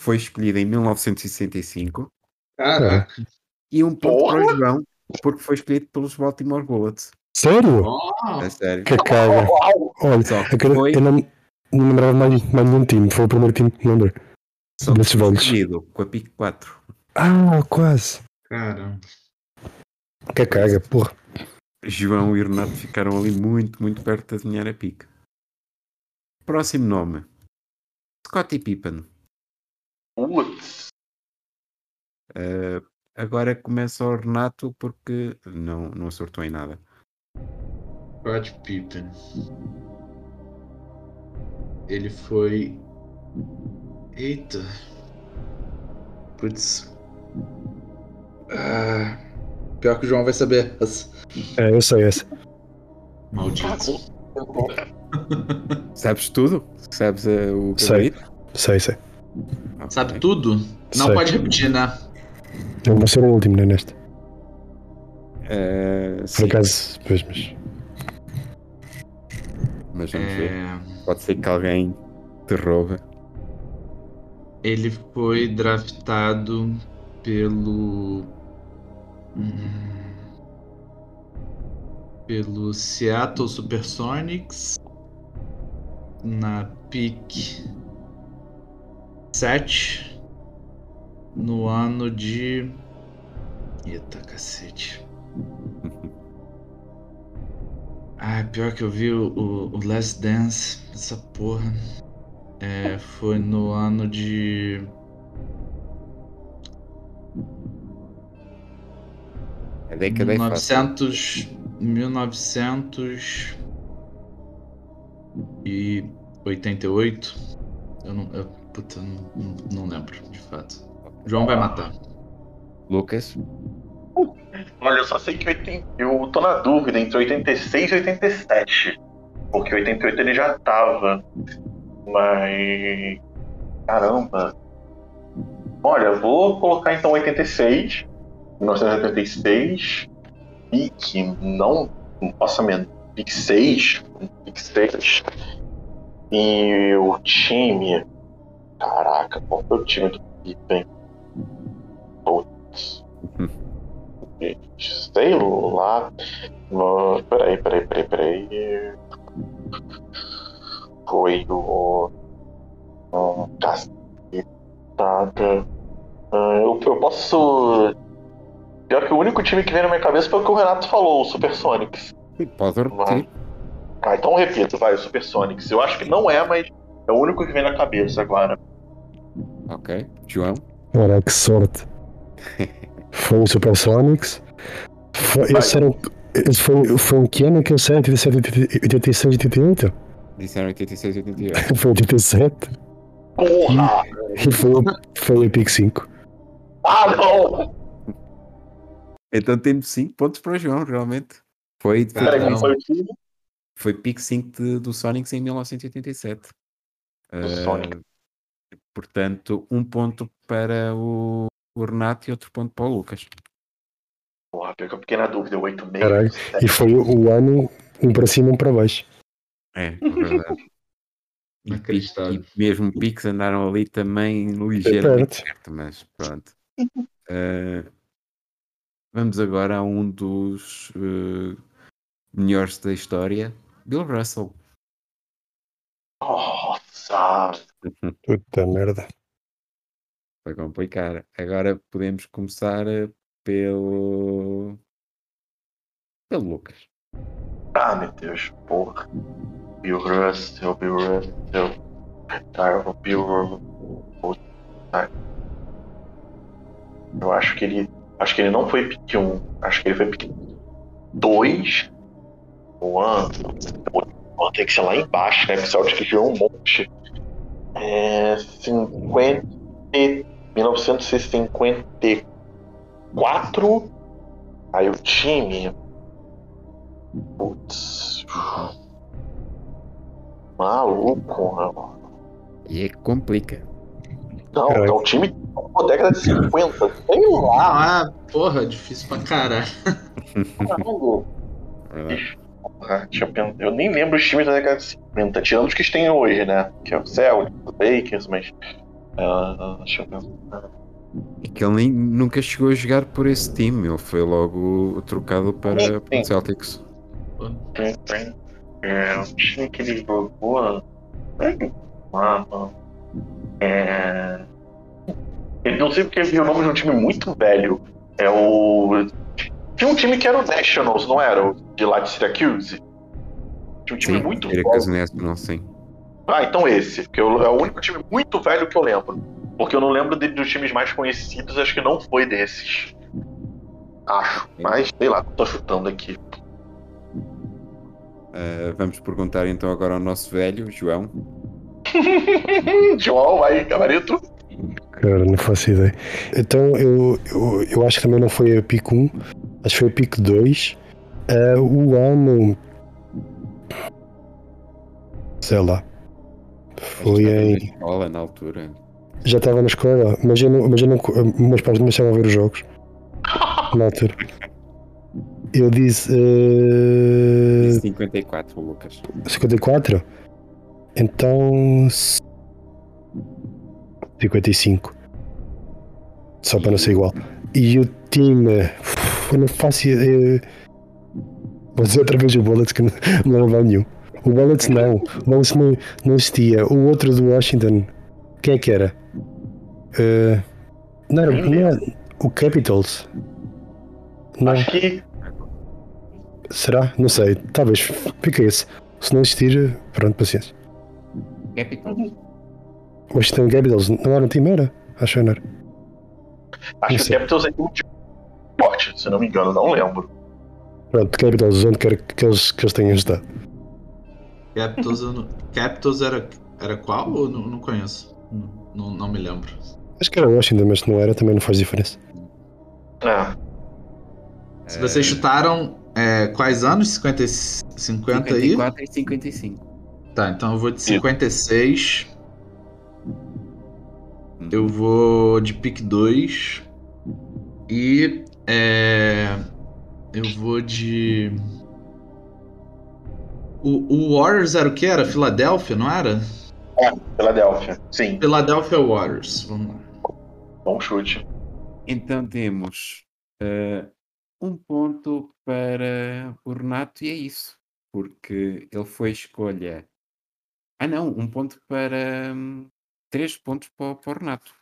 foi escolhido em 1965, Caraca. e um ponto para o Porra! João, porque foi escolhido pelos Baltimore Bullets. Sério? Oh, É sério. Que caga. Olha, Só que eu, foi, eu não, não lembrava mais, mais nenhum time. Foi o primeiro time que me lembrei. Só que escolhido com a pick 4. Ah, quase. caramba. Que caga, porra. João e Renato ficaram ali muito, muito perto de adivinhar a pique. Próximo nome. Scottie Pippen. Putz. Eh, agora começa o Renato porque não, não acertou em nada. Scott Pippen. Ele foi. Eita. Putz. Ah, pior que o João vai saber essa. É, eu sei essa. Maldito. Sabes tudo? Sabes eh, o Sei. gabarito? Sei, sei. Ok. Sabe tudo? Não Sei. pode repetir, né? Eu vou ser o último, né, neste. Eh, Por sim, acaso, pois, mas. mas vamos ver. É, Pode ser que alguém te roube. Ele foi draftado pelo. Hum, pelo Seattle Supersonics na pick 7 no ano de. Eita cacete. Ah, pior que eu vi o, o, o Last Dance, essa porra. É, foi no ano de. Década é fácil. 1900. 1988. Eu não. Eu, puta, eu não, não, não lembro, de fato. João vai matar. Lucas, Olha, eu só sei que 80 eu tô na dúvida entre 86 e 87. Porque 88 ele já tava. Mas. Caramba. Olha, vou colocar então 86. 1986. Pique, não. Nossa, mesmo. Pique 6. Pique 6. E o time. Caraca, qual foi o time do Pippen? Putz. Sei lá. No, peraí, peraí, peraí, peraí. Foi o. Um, cacetada. Ah, eu, eu posso. Pior que o único time que vem na minha cabeça foi o que o Renato falou, o Supersonics. pode repetir. Ah, então eu repito, vai, o Supersonics. Eu acho que não é, mas é o único que vem na cabeça agora. Ok. João, Ora, que sorte. Foi o Supersonics. Foi, Vai. esse era um, esse foi, foi um que ano que eu sei? 87, 86, 88? Disseram 86 e 88. Foi 87. Porra! E foi, o- foi o Pick 5. Ah, não! Então temos 5 pontos para o João, realmente. Foi, foi, Peraí, Não. qual foi o time? foi pick 5 de- do Sonics em 1987. Do Ah, Sonic. portanto, um ponto para o, o Renato e outro ponto para o Lucas. Porra, pior que eu fiquei na dúvida, 8 meio. Caralho. E foi o ano um para cima, um para baixo. É, é verdade. E, e mesmo Pix andaram ali também ligeiramente perto, mas pronto. Ah, vamos agora a um dos eh, melhores da história, Bill Russell. Nossa! Puta merda. Foi complicar. Agora podemos começar eh, pelo. pelo Lucas. Ah, meu Deus, porra. Bill Russell, Bill Russell. O Bill. Eu acho que ele. Acho que ele não foi pick 1. Acho que ele foi pick 2. O. Vou ter que ser lá embaixo, né? Porque o Celtic ganhou um monte. É. 50. 1954. Aí o time. Putz. Maluco, mano. E é complica. Não, é um time da década de 50. Sei lá, Ah, porra, difícil pra caralho. Porra, deixa eu, pensar. eu nem lembro os times da década de 50, tirando os que tem hoje, né? Que é o Celtic, o Lakers, mas. ah, deixa eu pensar. É que ele nem, nunca chegou a jogar por esse time, ele foi logo trocado para, para o Celtics. Tem, tem. É, o time que ele jogou. É, mapa. É. Eu não sei porque vi o nome de um time muito velho. É o. Tinha um time que era o Nationals, não era? O De lá de Syracuse? Tinha um time Sim, muito velho. Não sei. Ah, então esse. Porque eu- é o único time muito velho que eu lembro. Porque eu não lembro de- dos times mais conhecidos, acho que não foi desses. Acho. Mas, sei lá, tô chutando aqui. Ah, vamos perguntar então agora ao nosso velho, João. João, vai, gabarito. Cara, não faço ideia. Então eu, eu, eu acho que também não foi a pick 1, acho que foi a pick 2. Ah, o ano. Sei lá. Foi Estava na em. escola na altura. Já estava na escola, mas eu não. Mas eu não meus pais não me deixavam ver os jogos. Na altura. Eu disse. eh, 54, Lucas. 54? Então. 55. Só para não ser igual. E o time. Eu não faço. ideia. Vou dizer outra vez o Bullets que não, não nenhum. O Bullets não. O Bullets não, não existia. O outro do Washington. Quem é que era? Eh, não era. Não era o Capitals. Não. Acho que. Será? Não sei. Talvez. Fica esse. Se não existir, pronto, paciência. Capital. Washington Capitals não era um time, era? Acho que não era. Acho que o Capitals é um time forte, se não me engano, não lembro. Pronto, Capitals, onde quer que eles, que eles tenham estado. Capitals, não- Capitals era, era qual ou não, não conheço? Não, não, não me lembro. Acho que era Washington, mas se não era, também não faz diferença. É. Se vocês chutaram é, quais anos? 50, e- 50 aí? 54 e 55. Tá, então eu vou de 56. Hum. Eu vou de pick 2. E. É, eu vou de. O, o Warriors era o que? Era Filadélfia, não era? Filadélfia. Sim, Philadelphia Warriors. Vamos lá. bom chute. Então temos eh, um ponto para o Renato e é isso. Porque ele foi escolha. Ah não, um ponto para. hum, três pontos para, o- para o Renato.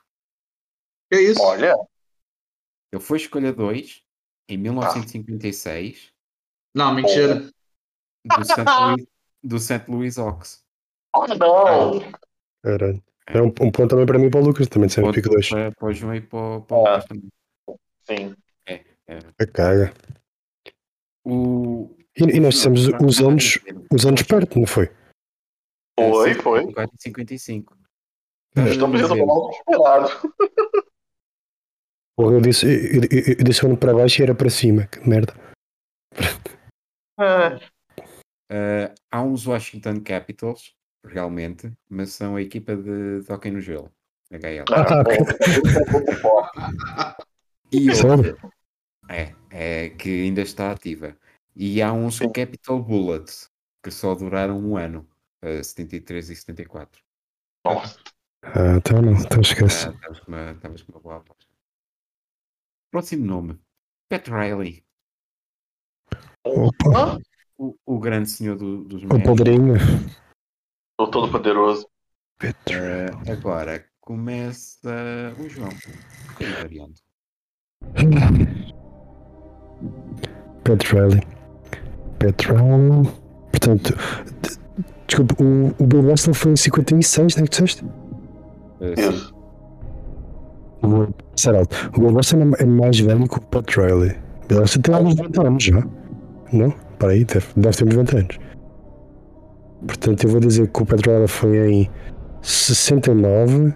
Que isso? Olha, Ele foi escolha 2 em 1956 Não, mentira. do St. Louis, do St. Louis Hawks. oh não! Caralho. É um, um ponto também para mim e para o Lucas, também de sempre pico 2. para, para o João e para, o- para o Ah. Lucas também. Sim. A caga. O, E, e nós dissemos os anos, os anos perto, não foi? Foi, foi. 54 e 55. Estamos indo dizer, mal esperado. Porra, eu disse, eu, eu, eu disse o ano para baixo e era para cima. Que merda. É. eh, há uns Washington Capitals, realmente, mas são a equipa de, de hockey no gelo, HL. Ah, ok. E Sério? outra, é, é, que ainda está ativa. E há uns Sim. Capital Bullets, que só duraram um ano, eh, 73 e 74. Nossa. Ah, então não, então esquece. Ah, Estavas com uma, estavas com uma boa aposta. Próximo nome. Pat Riley, Opa, o, o grande senhor do- dos o padrinho. Tô todo poderoso. Eh, agora começa o João. Um variando. Pat Riley. Portanto, d- desculpa, o, o Bill Russell foi em 56, não é que disseste? Sim. Isso. Vou passar alto. O Bill Russell é é mais velho que o Pat Riley. O Bill Russell tem alguns 90 anos já. Não? Para aí, deve, deve ter uns 90 anos. Portanto, eu vou dizer que o Pat Riley foi em 69.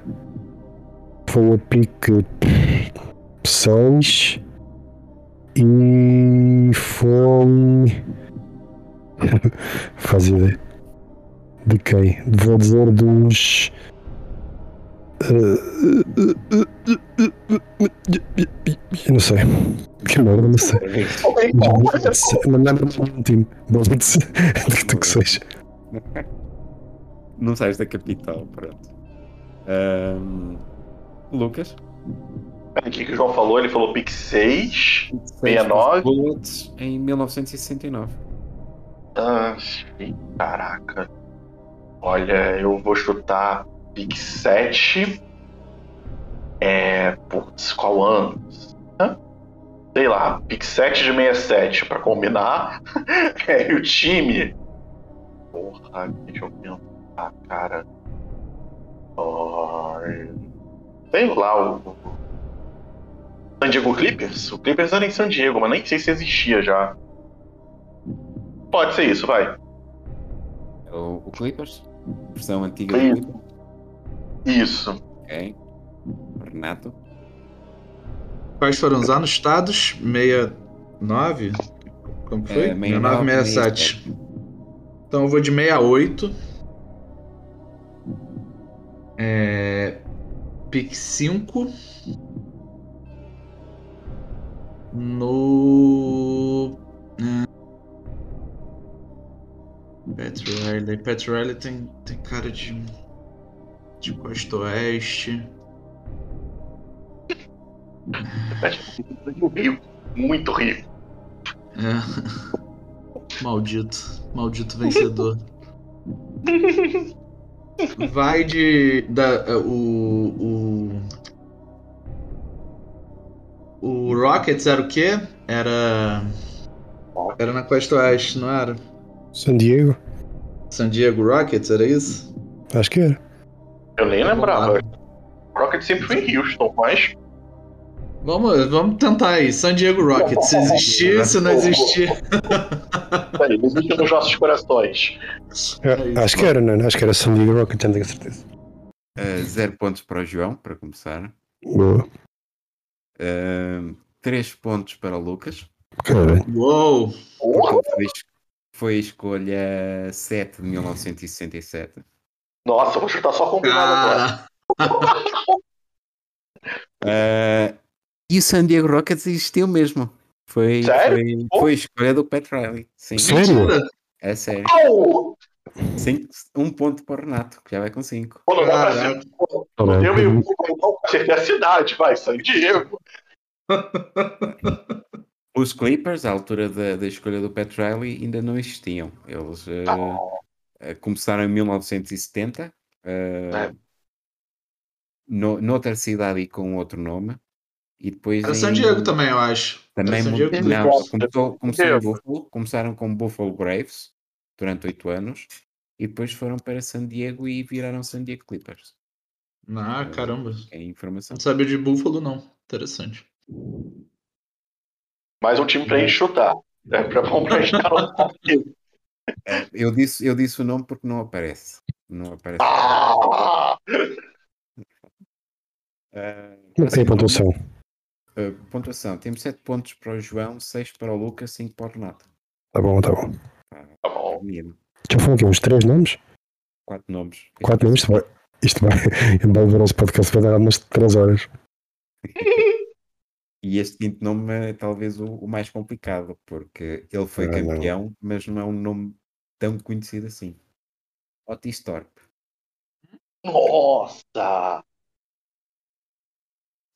Foi a pique 6. E foi. Faz ideia. De quem? Vou dizer dos. Eu não sei. Que merda, não sei. Não lembro de nenhum time. Bullets. Do que seja. Não sais da capital, pronto. Ahm, Lucas? O que, que o João falou? Ele falou pick 6. 69. Bullets em 1969. Ah, caraca. Olha, eu vou chutar pick 7. É. Putz, qual ano? Hã? Sei lá, pick 7 de 67 pra combinar. É, e o time. Porra, deixa eu pensar, cara. Ai, Sei lá, o. San Diego Clippers? O Clippers era em San Diego, mas nem sei se existia já. Pode ser isso, vai. É O, o Clippers, versão antiga Sim. do Clippers. Isso. Ok. Renato. Quais foram os anos? Estados? 69? Como que foi? É, 69, 69, 67. Então eu vou de 68. É. Pick 5. No. é, Pat Riley. Pat Riley tem, tem cara de. de Costa Oeste. Rico, muito rico. É. Maldito. Maldito vencedor. Vai de. Da, o, o. O Rockets era o quê? Era. Era na Costa Oeste, não era? San Diego? San Diego Rockets, era isso? Acho que era. Eu nem lembrava. lá. Rocket sempre foi em Houston, mas. Vamos, vamos tentar aí. San Diego Rockets. Se existir, se não existir. Peraí, não existe nos nossos corações. É, É acho que era, não? Acho que era San Diego Rockets, não tenho certeza. Uh, zero pontos para o João, para começar. Boa. Uh, três pontos para o Lucas. Uou! Foi, foi a escolha 7 de 1967. Nossa, vou chutar só combinado agora. Uh, e o San Diego Rockets existiu mesmo. Foi, Sério? foi, foi a escolha do Pat Riley. Sim, Sério? é sério. Au! Cinco- um ponto para o Renato, que já vai com 5. Pô, não dá pra ser. Não deu meio então acertei a cidade, vai, San Diego. Os Clippers, à altura da, da escolha do Pat Riley, ainda não existiam. Eles uh, uh, começaram em 1970, uh, É. no, noutra cidade e com outro nome. E depois Era em- San Diego também, eu acho. Também Era San mu- Diego não, começou, começou. Buffalo, começaram com Buffalo Braves durante oito anos e depois foram para San Diego e viraram San Diego Clippers. Ah, caramba. É informação. Não sabia de Buffalo, não. Interessante. Mais um time pra gente chutar. É bom um palpite. É, Eu disse, eu disse o nome porque não aparece. Não aparece. Ah! Ah, Não tem pontuação. ah, pontuação. Temos 7 pontos para o João, 6 para o Lucas, 5 para o Renato. Tá bom, tá bom. Tá bom. Menino. Já foram aqui uns três nomes? 4 nomes. Quatro nomes? Isto vai, isto vai, vai ver o nosso podcast vai dar umas três horas. E este quinto nome é talvez o, o mais complicado, porque ele foi Ah, não. campeão, mas não é um nome tão conhecido assim. Otis Thorpe. Nossa!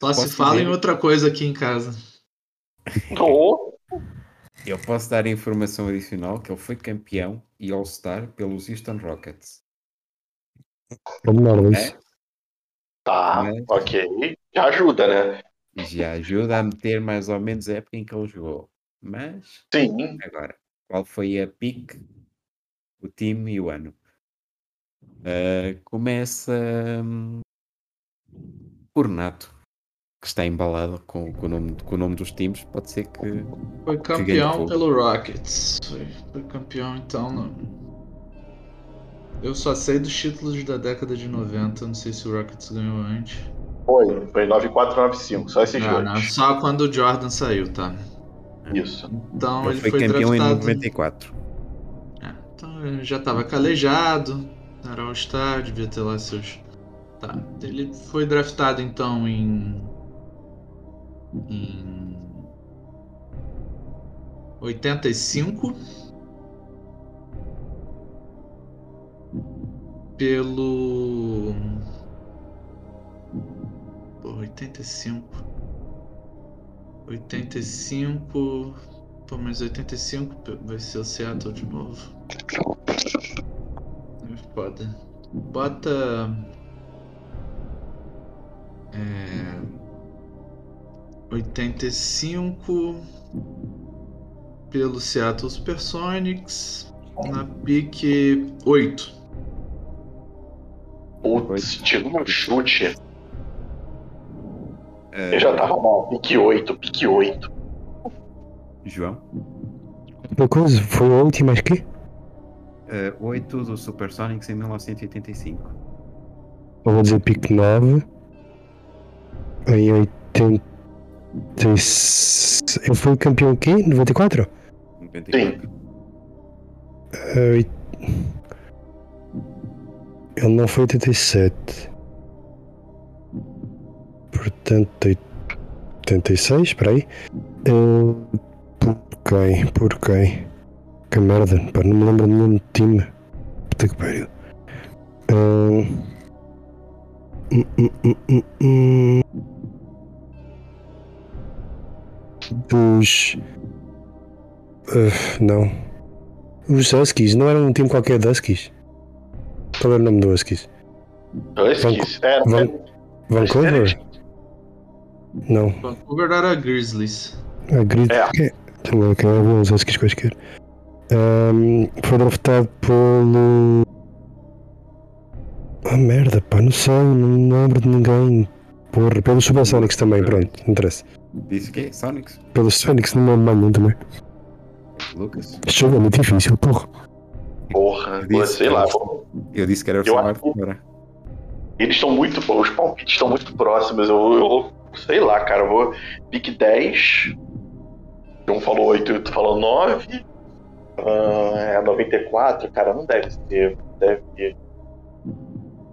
Só se fala em outra coisa aqui em casa. Oh, Eu posso dar a informação adicional que ele foi campeão e All-Star pelos Houston Rockets. É menor isso. tá, Mas- ok. Já ajuda, né? Já ajuda a meter mais ou menos a época em que ele jogou. Mas, Sim. agora, qual foi a pick, o time e o ano? Ah, começa hum, por Renato, que está embalado com, com o nome, com o nome dos times. Pode ser que Foi campeão fogo. pelo Rockets. Foi, foi campeão, então. Não... Eu só sei dos títulos da década de 90. Não sei se o Rockets ganhou antes. Foi. Foi 9495. Só esses Ah, não, dois. só quando o Jordan saiu, tá? Isso. Então ele ele foi, foi, campeão em draftado. 94. É, então ele já tava calejado, era All-Star, devia ter lá seus. Tá. Ele foi draftado então em. Em. 85. Pelo. Pô, 85. 85. Pô, mas 85 vai ser o Seattle de novo. É foda. Bota. É. 85 pelo Seattle Supersonics na pique 8. Putz, tirou um chute. É, Eu já tava mal. Pique 8, pique 8. João? Coisa, foi a última, acho que? É, 8 do Supersonics em 1985. Eu vou dizer pique 9. Em 80. Ele foi campeão quê? 94? 94. Eh, oit- Ele não foi 87. Portanto, 86, espera aí. Eh, Por quem? Por quem? Que merda, pá, não me lembro de nenhum time. Puta que pariu. Eh, hum, hum, hum, hum. Dos. eh, não. Os Huskies, não era um time qualquer de Huskies? Qual era o nome do Huskies? Huskies. É, Van- Vancouver? Não, Vancouver era Grizzlies. a Grid. É. Que era uns Huskies quaisquer. Um, foi draftado pelo. Ah merda, pá, não sei, não lembro de ninguém. Porra, pelos Supersonics também, pronto, não interessa. Disse que Sonics. Pelos Sonics não me nenhum também. Lucas. Este jogo é muito difícil, porra. porra, Disse, sei lá. Eu disse que era o que- agora. Eles estão muito. Os palpites estão muito próximos. Eu, eu sei lá, cara. Eu vou. Pique 10. Um falou 8 tu falou 9. Ah, é 94, cara, não deve ser. Deve.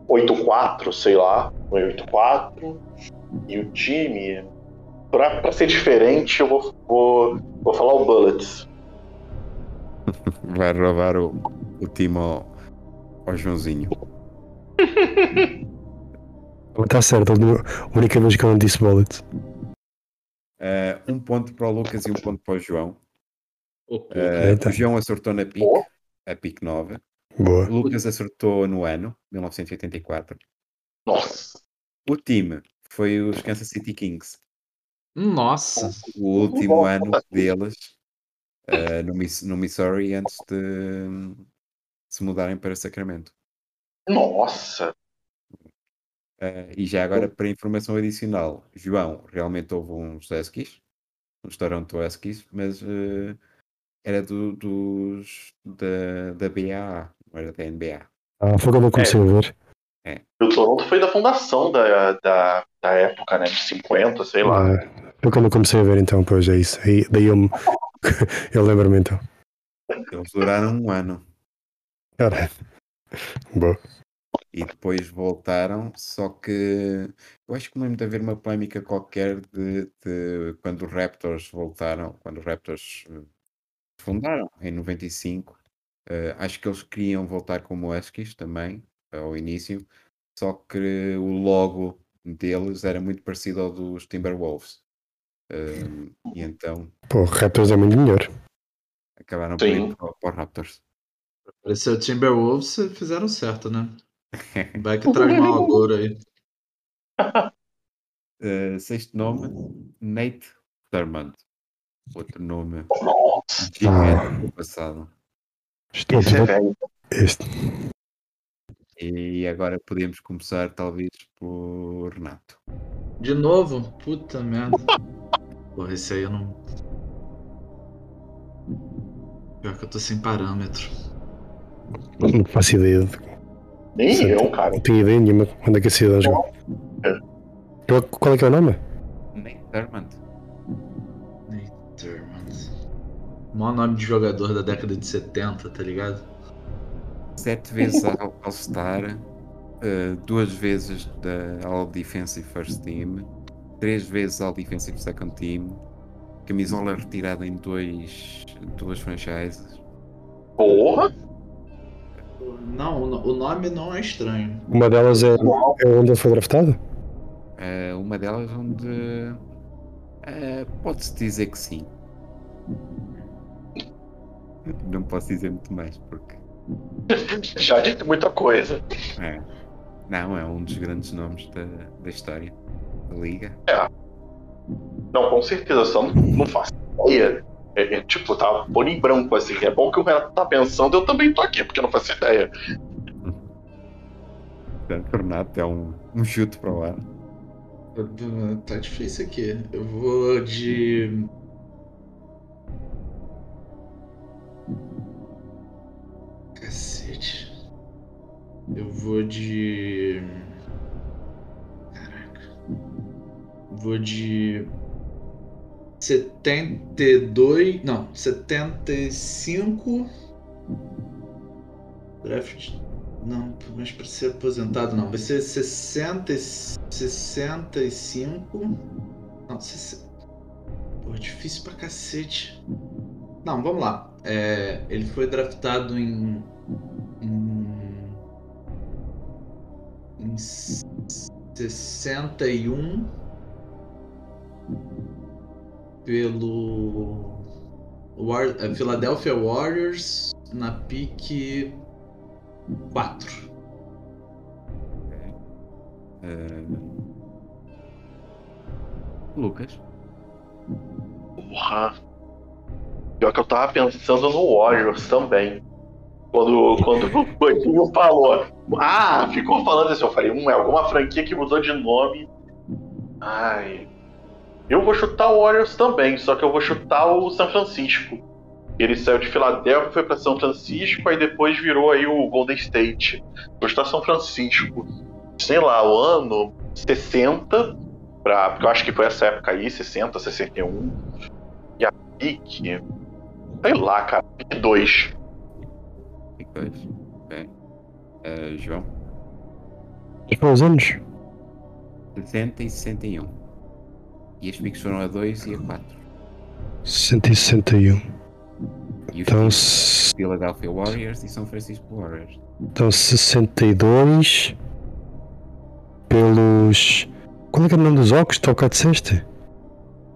8-4, sei lá. 8-4. E o time. Pra, pra ser diferente, eu vou, vou, vou falar o Bullets. Vai roubar o, o time ao, ao Joãozinho. Está certo, a única vez que eu não disse Bullets. Eh, um ponto para o Lucas e um ponto para o João. Eita. o João acertou na Oh. a pique 9. Boa. O Lucas acertou no ano, 1984. Nossa. O time foi os Kansas City Kings. Nossa. O último ano deles eh, no, Miss- no Missouri antes de se mudarem para Sacramento. Nossa. Eh, e já agora, para informação adicional, João, realmente houve uns Huskies, uns Toronto Huskies, mas eh, era do- dos da, da BAA, não era da NBA. Ah, foi quando eu comecei a ver. O Toronto foi da fundação da, da, da época, né? De 50, sei lá. Ah, foi quando eu comecei a ver então, pois é isso. Aí, daí eu, me... eu lembro-me então. Eles duraram um ano Cara. Boa. e depois voltaram, só que eu acho que me lembro de haver uma polémica qualquer de, de quando os Raptors voltaram, quando os Raptors eh, fundaram em 95. eh, acho que eles queriam voltar como Huskies também, ao início, só que o logo deles era muito parecido ao dos Timberwolves. Eh, e então Pô, Raptors é muito melhor. acabaram por ir para, para os Raptors. Pareceu Timberwolves, fizeram certo, né? Vai que traz mal agora aí. Eh, sexto nome, Nate Thurmond. Outro nome Nossa. gigante do passado. Esse é velho. este. E agora podemos começar, talvez, por Renato. De novo? Puta merda. Porra, esse aí eu não. Pior que eu tô sem parâmetro. Não faço ideia. de- Nem Sim. eu, cara. Não tenho ideia nenhuma quando é que a cidade jogou. Qual- Qual é que é o nome? Nate Thurmond. Nater, mano. Maior nome de jogador da década de 70, tá ligado? Sete vezes ao All-Star, eh, duas vezes da All Defensive First Team, três vezes All Defensive Second Team, camisola retirada em dois, duas franchises. Porra. Não, o no- o nome não é estranho. Uma delas é, é onde ele foi draftado? Eh, uma delas onde Ah, Pode-se dizer que sim. Não posso dizer muito mais, porque. Já disse muita coisa. É. Não, é um dos grandes nomes da, da história da Liga. Não, com certeza, só não, não faço ideia. É, é, tipo, tá pondo em branco assim. É bom que o Renato tá pensando, eu também tô aqui, porque eu não faço ideia. Portanto, o Renato é um, um chute para o ar. Tá difícil aqui. Eu vou de. Cacete. Eu vou de. Caraca. Vou de. 72. Não, 75. Draft. Não, mas para ser aposentado não. Vai ser 60, e- 65. Não, 60. Pô, difícil pra cacete. Não, vamos lá. É, ele foi draftado em. Em. Em 61. Pelo. War, eh, Philadelphia Warriors na pique 4. Ah, Lucas. Porra. Pior que eu tava pensando no Warriors também. Quando, quando o Coutinho falou. Ah, ficou falando isso. Eu falei, hum, é alguma franquia que mudou de nome. Ai. Eu vou chutar o Warriors também, só que eu vou chutar o São Francisco. Ele saiu de Filadélfia, foi pra São Francisco, aí depois virou aí o Golden State. Vou chutar São Francisco. Sei lá, o ano 60, pra, porque eu acho que foi essa época aí, 60, 61. E a pique. Sei lá, cara, pique 2. Dois. Ok. Ah, João. Quais anos? 60 e 61. E as piques foram a 2 e a 4. 161. E os Então, piques s- Philadelphia Warriors e São Francisco Warriors. então 62 pelos. Qual é que é o nome dos óculos? Toca cá disseste?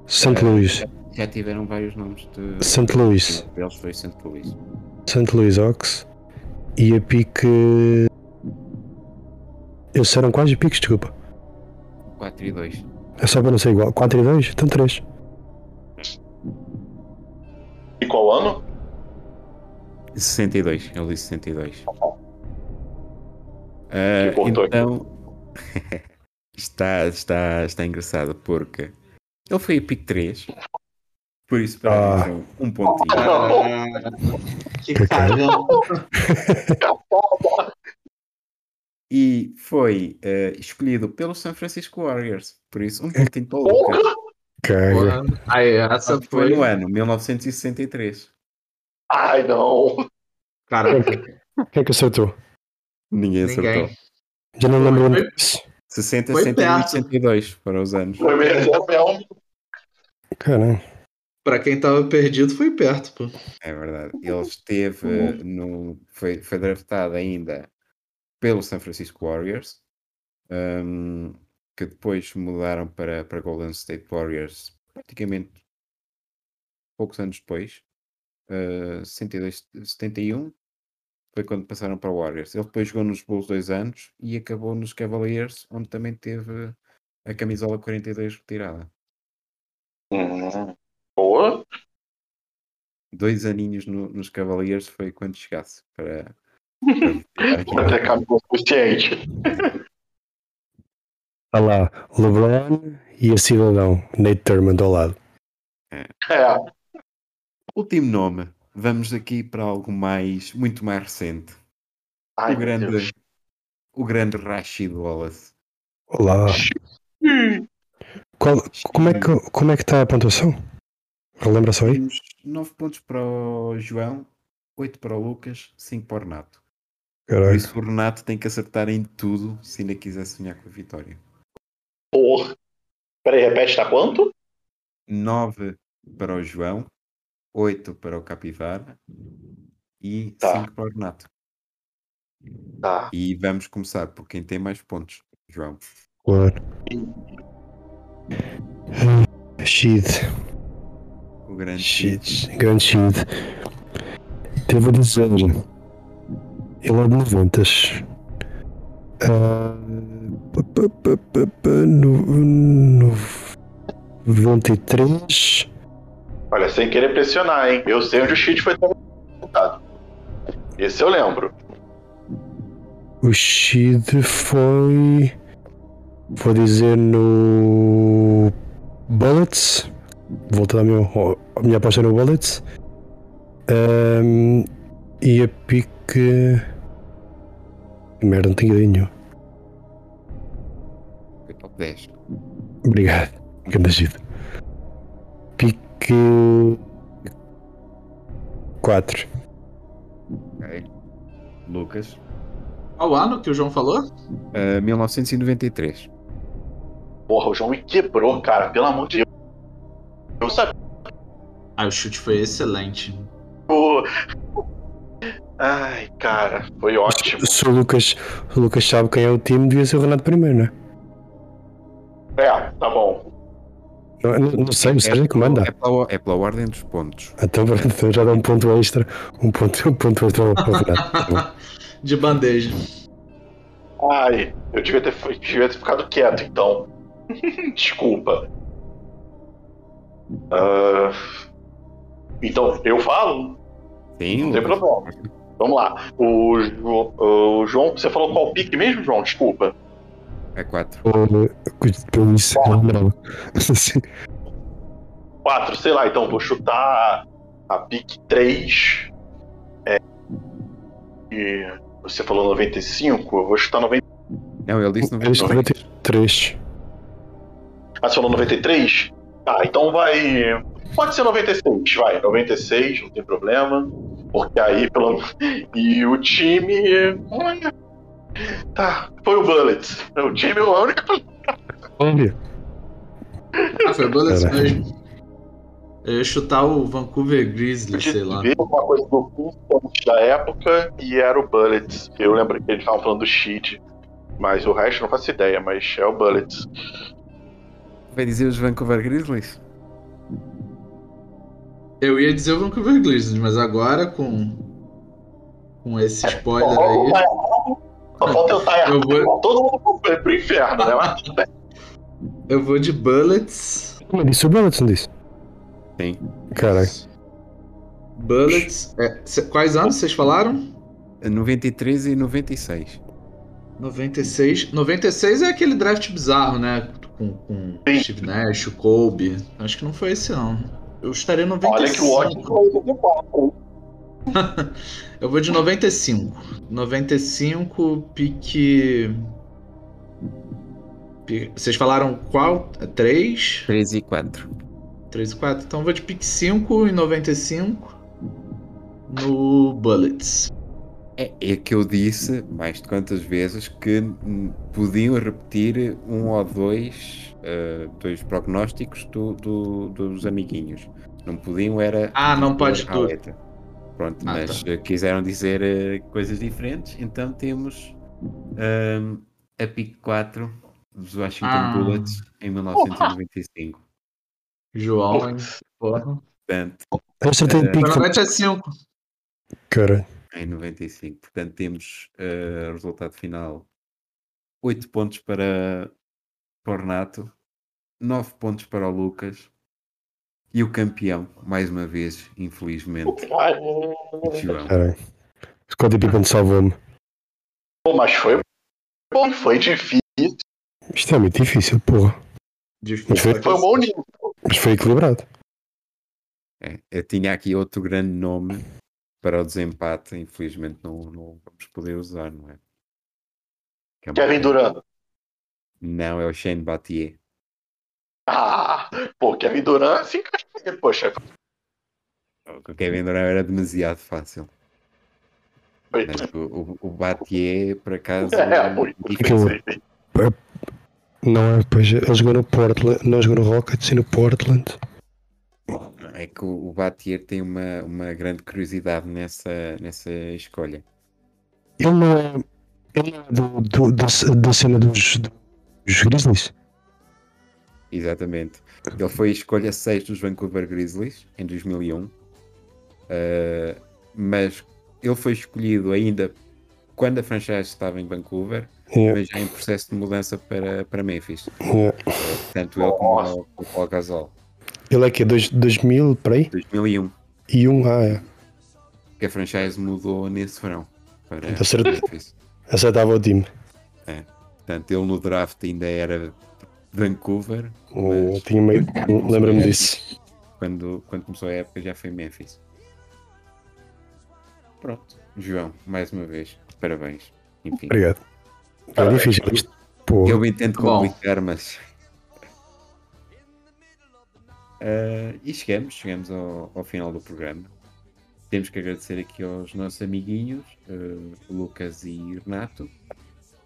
St. Louis. Já tiveram vários nomes de. St. Louis. Um deles foi St. Louis. St. Louis Ox. E a pique. Eles eram quais piques, desculpa. 4 e 2. É só para não ser igual. 4 e 2? Então 3. E qual ano? 62, ele disse 62. Ah, Me cortou aqui. então, está, está, está engraçado porque ele foi a pick 3, por isso para Ah. mim são um pontinho. Ah, que cagão. E foi ah, escolhido pelo San Francisco Warriors, por isso um pontinho para o Lucas. Caga. Aí, essa Foi foi. no ano 1963. Ai, não. Caraca. Quem é que acertou? Ninguém Ninguém. acertou. Já não lembro Foi- onde disso. 60, Foi 61 e perto. 62 para os anos. Foi mesmo, é mesmo. Caramba. Pra quem tava perdido, foi perto, pô. É verdade. Ele esteve no. Foi, foi draftado ainda pelo San Francisco Warriors, hum, que depois mudaram para, para Golden State Warriors praticamente poucos anos depois. Uh, 62, 71 foi quando passaram para o Warriors. Ele depois jogou nos Bulls dois anos e acabou nos Cavaliers, onde também teve a camisola 42 retirada. Hum, Dois aninhos no- nos Cavaliers foi quando chegasse para. Vai ter caminho suficiente. Olha lá, LeBron e a cidadão Nate Thurmond ao lado. É. Último nome. Vamos aqui para algo mais, muito mais recente. Ai, o grande, Deus. o grande Rashid Wallace. Olá. Qual- como, é que, como é que está a pontuação? Relembra só aí? Temos 9 pontos para o João, 8 para o Lucas, 5 para o Renato. Por isso o Renato tem que acertar em tudo se ainda quiser sonhar com a vitória. Porra. Peraí, repete, tá quanto? 9 para o João, 8 para o Capivara e Tá. 5 para o Renato. Tá. E vamos começar por quem tem mais pontos, João. Claro. Shid. O grande Shid. Grande Shid. Devo dizer. Ele é de 90. Ah, pa, pa, pa, pa, pa, no, no, 93. Olha, sem querer pressionar, hein? Eu sei onde o cheat foi tentado. Esse eu lembro. O Shid foi. Vou dizer no. Bullets. Vou dar a minha, a minha aposta no Bullets. Ahm, e a pique. Merda, não tenho ideia nenhuma. foi top 10. Obrigado. Grande Shid. Pique. 4. Ok. Lucas. Qual ano que o João falou? Ah, 1993. Porra, o João me quebrou, cara. Pelo amor de Deus. Eu sabia. Ah, o chute foi excelente. o- Ai, cara. Foi ótimo. Se o Lucas, o Lucas sabe quem é o time, devia ser o Renato primeiro, não é? É, tá bom. Não, não, não sei, o Sérgio que manda. É pela, é pela ordem dos pontos. Então pronto, então já dá um ponto extra. Um ponto, um ponto extra para o Renato. Tá. De bandeja. Ai, eu devia ter, devia ter ficado quieto, então. Desculpa. Ah, então, eu falo? Sim, Não tem problema. Vamos lá. O, Jo- o João, você falou qual pique mesmo, João? Desculpa. É 4. Pelo isso, eu lembrava. Sim. Quatro, sei lá, então vou chutar a pique 3. É, e você falou 95, eu vou chutar 90. Não, Eu disse 93. 93. Ah, você falou 93? Tá, então vai. Pode ser 96, vai. 96, não tem problema. Porque aí, pelo. E o time. olha, Tá, foi o Bullets. O time é a única. Olha. Ah, foi o Bullets mesmo. Eu ia chutar o Vancouver Grizzlies, sei lá. Ver alguma coisa do Pistons da época e era o Bullets. Eu lembro que eles estavam falando do Sheet. Mas o resto eu não faço ideia, mas é o Bullets. Vai dizer os Vancouver Grizzlies? Eu ia dizer o Vancouver Grizzlies, mas agora com. Com esse spoiler aí. Só falta eu estar errado. Eu vou- Todo mundo pro inferno, né? Mas. Eu vou de Bullets. Mas disse o Bullets, não disse? Sim. Caralho. Bullets. É, quais anos vocês falaram? 93 e 96. 96. 96 é aquele draft bizarro, né? Com, com. Steve Nash, o Kobe. Acho que não foi esse, não. Eu estaria 95. Olha que o ótimo foi 84. Eu vou de 95. 95, pique. pique- Vocês falaram qual? 3? 3 e 4. 3 e 4? Então eu vou de pique 5 e 95 no Bullets. É, é que eu disse, mais de quantas vezes, que podiam repetir um ou dois, eh, dois prognósticos do, do- dos amiguinhos. Não podiam era. Ah, não pode a tudo. letra. Pronto, Ah, mas tá. quiseram dizer eh, coisas diferentes, então temos hum, a pick 4 dos Washington Ah. Bullets em 1995. João, hein? Porra. Portanto, de pique. Provavelmente é 5. Cara, em 95. Portanto, temos eh, resultado final: 8 pontos para, para o Renato, 9 pontos para o Lucas e o campeão, mais uma vez, infelizmente, João. Scottie Pippen salvou-me. pô, mas foi bom, foi difícil. Isto é muito difícil, porra. Difícil. Foi- Foi um bom nível. Mas foi equilibrado. É, eu tinha aqui outro grande nome para o desempate, infelizmente não, não vamos poder usar, não é? É Kevin. Durant. Não, é o Shane Battier. Ah, pô, Kevin Durant encaixou. Poxa, O Kevin Durant era demasiado fácil. Mas o, o, o Battier, por acaso, É, foi. difícil. Não é, pois ele jogou no Portland, não jogou no Rockets e no Portland. É que o, o Batier tem uma, uma grande curiosidade nessa, nessa escolha. Ele não é. Ele é do, do- da, da cena dos, dos Grizzlies. Exatamente. Ele foi escolha 6 dos Vancouver Grizzlies em 2001. Uh, mas ele foi escolhido ainda quando a franchise estava em Vancouver, Yeah. mas já em processo de mudança para, para Memphis. Yeah. Tanto ele como o Paul Gasol. Ele é que é dois- 2000, peraí? 2001, E um, ah, é. que a franchise mudou nesse verão para. Memphis. Acertava o time. Portanto, ele no draft ainda era Vancouver, Eu mas tinha meio. Lembra-me disso. quando, quando começou a época já foi Memphis. Pronto, João, mais uma vez, parabéns. Enfim, Obrigado. É Parabéns. eu bem tento Bom. complicar, mas. Ah, e chegamos, chegamos ao, ao final do programa. Temos que agradecer aqui aos nossos amiguinhos, ah, Lucas e Renato,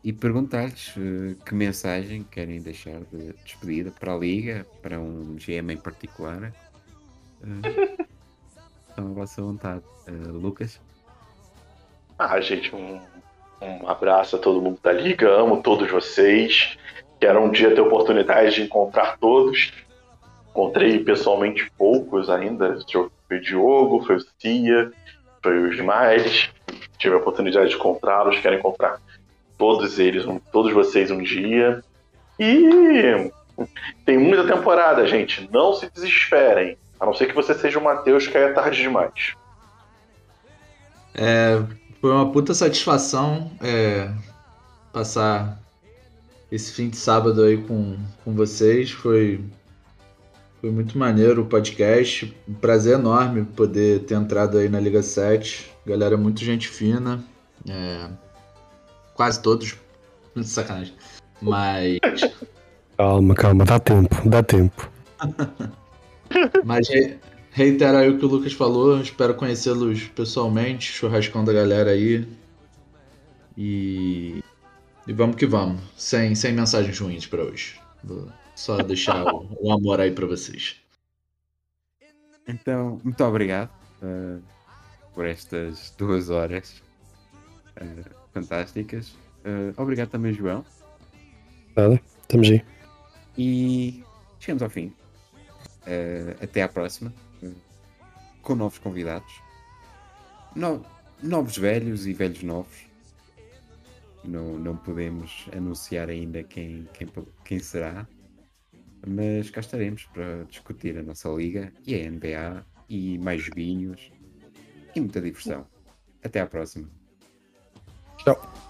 e perguntar-lhes ah, que mensagem querem deixar de despedida para a Liga, para um GM em particular. Ah, estão à vossa vontade. Lucas? Ah, gente, um, um abraço a todo mundo da Liga, amo todos vocês. Quero um dia ter oportunidade de encontrar todos. Encontrei pessoalmente poucos ainda. Foi o Diogo, foi o Cia, foi o Smiles. Tive a oportunidade de encontrá-los, quero encontrar todos eles, todos vocês um dia. E tem muita temporada, gente. Não se desesperem. A não ser que você seja o Matheus, que aí é tarde demais. É, foi uma puta satisfação é, passar esse fim de sábado aí com, com vocês. Foi, foi muito maneiro o podcast. Um prazer enorme poder ter entrado aí na Liga 7. Galera, muito gente fina. É, quase todos. Sacanagem. Mas, calma, calma, dá tempo, dá tempo. mas re- reitero aí o que o Lucas falou. Espero conhecê-los pessoalmente. Churrascão da galera aí. E, e vamos que vamos. Sem, sem mensagens ruins pra hoje. Vou só deixar o, o amor aí pra vocês. Então, muito obrigado uh, por estas duas horas uh, fantásticas. Uh, obrigado também, João. Nada, estamos aí. E chegamos ao fim. Uh, até à próxima. com novos convidados. No- novos velhos e velhos novos. Não, não podemos anunciar ainda quem, quem, quem será. Mas cá estaremos para discutir a nossa liga e a NBA e mais joguinhos e muita diversão. Até à próxima. Tchau.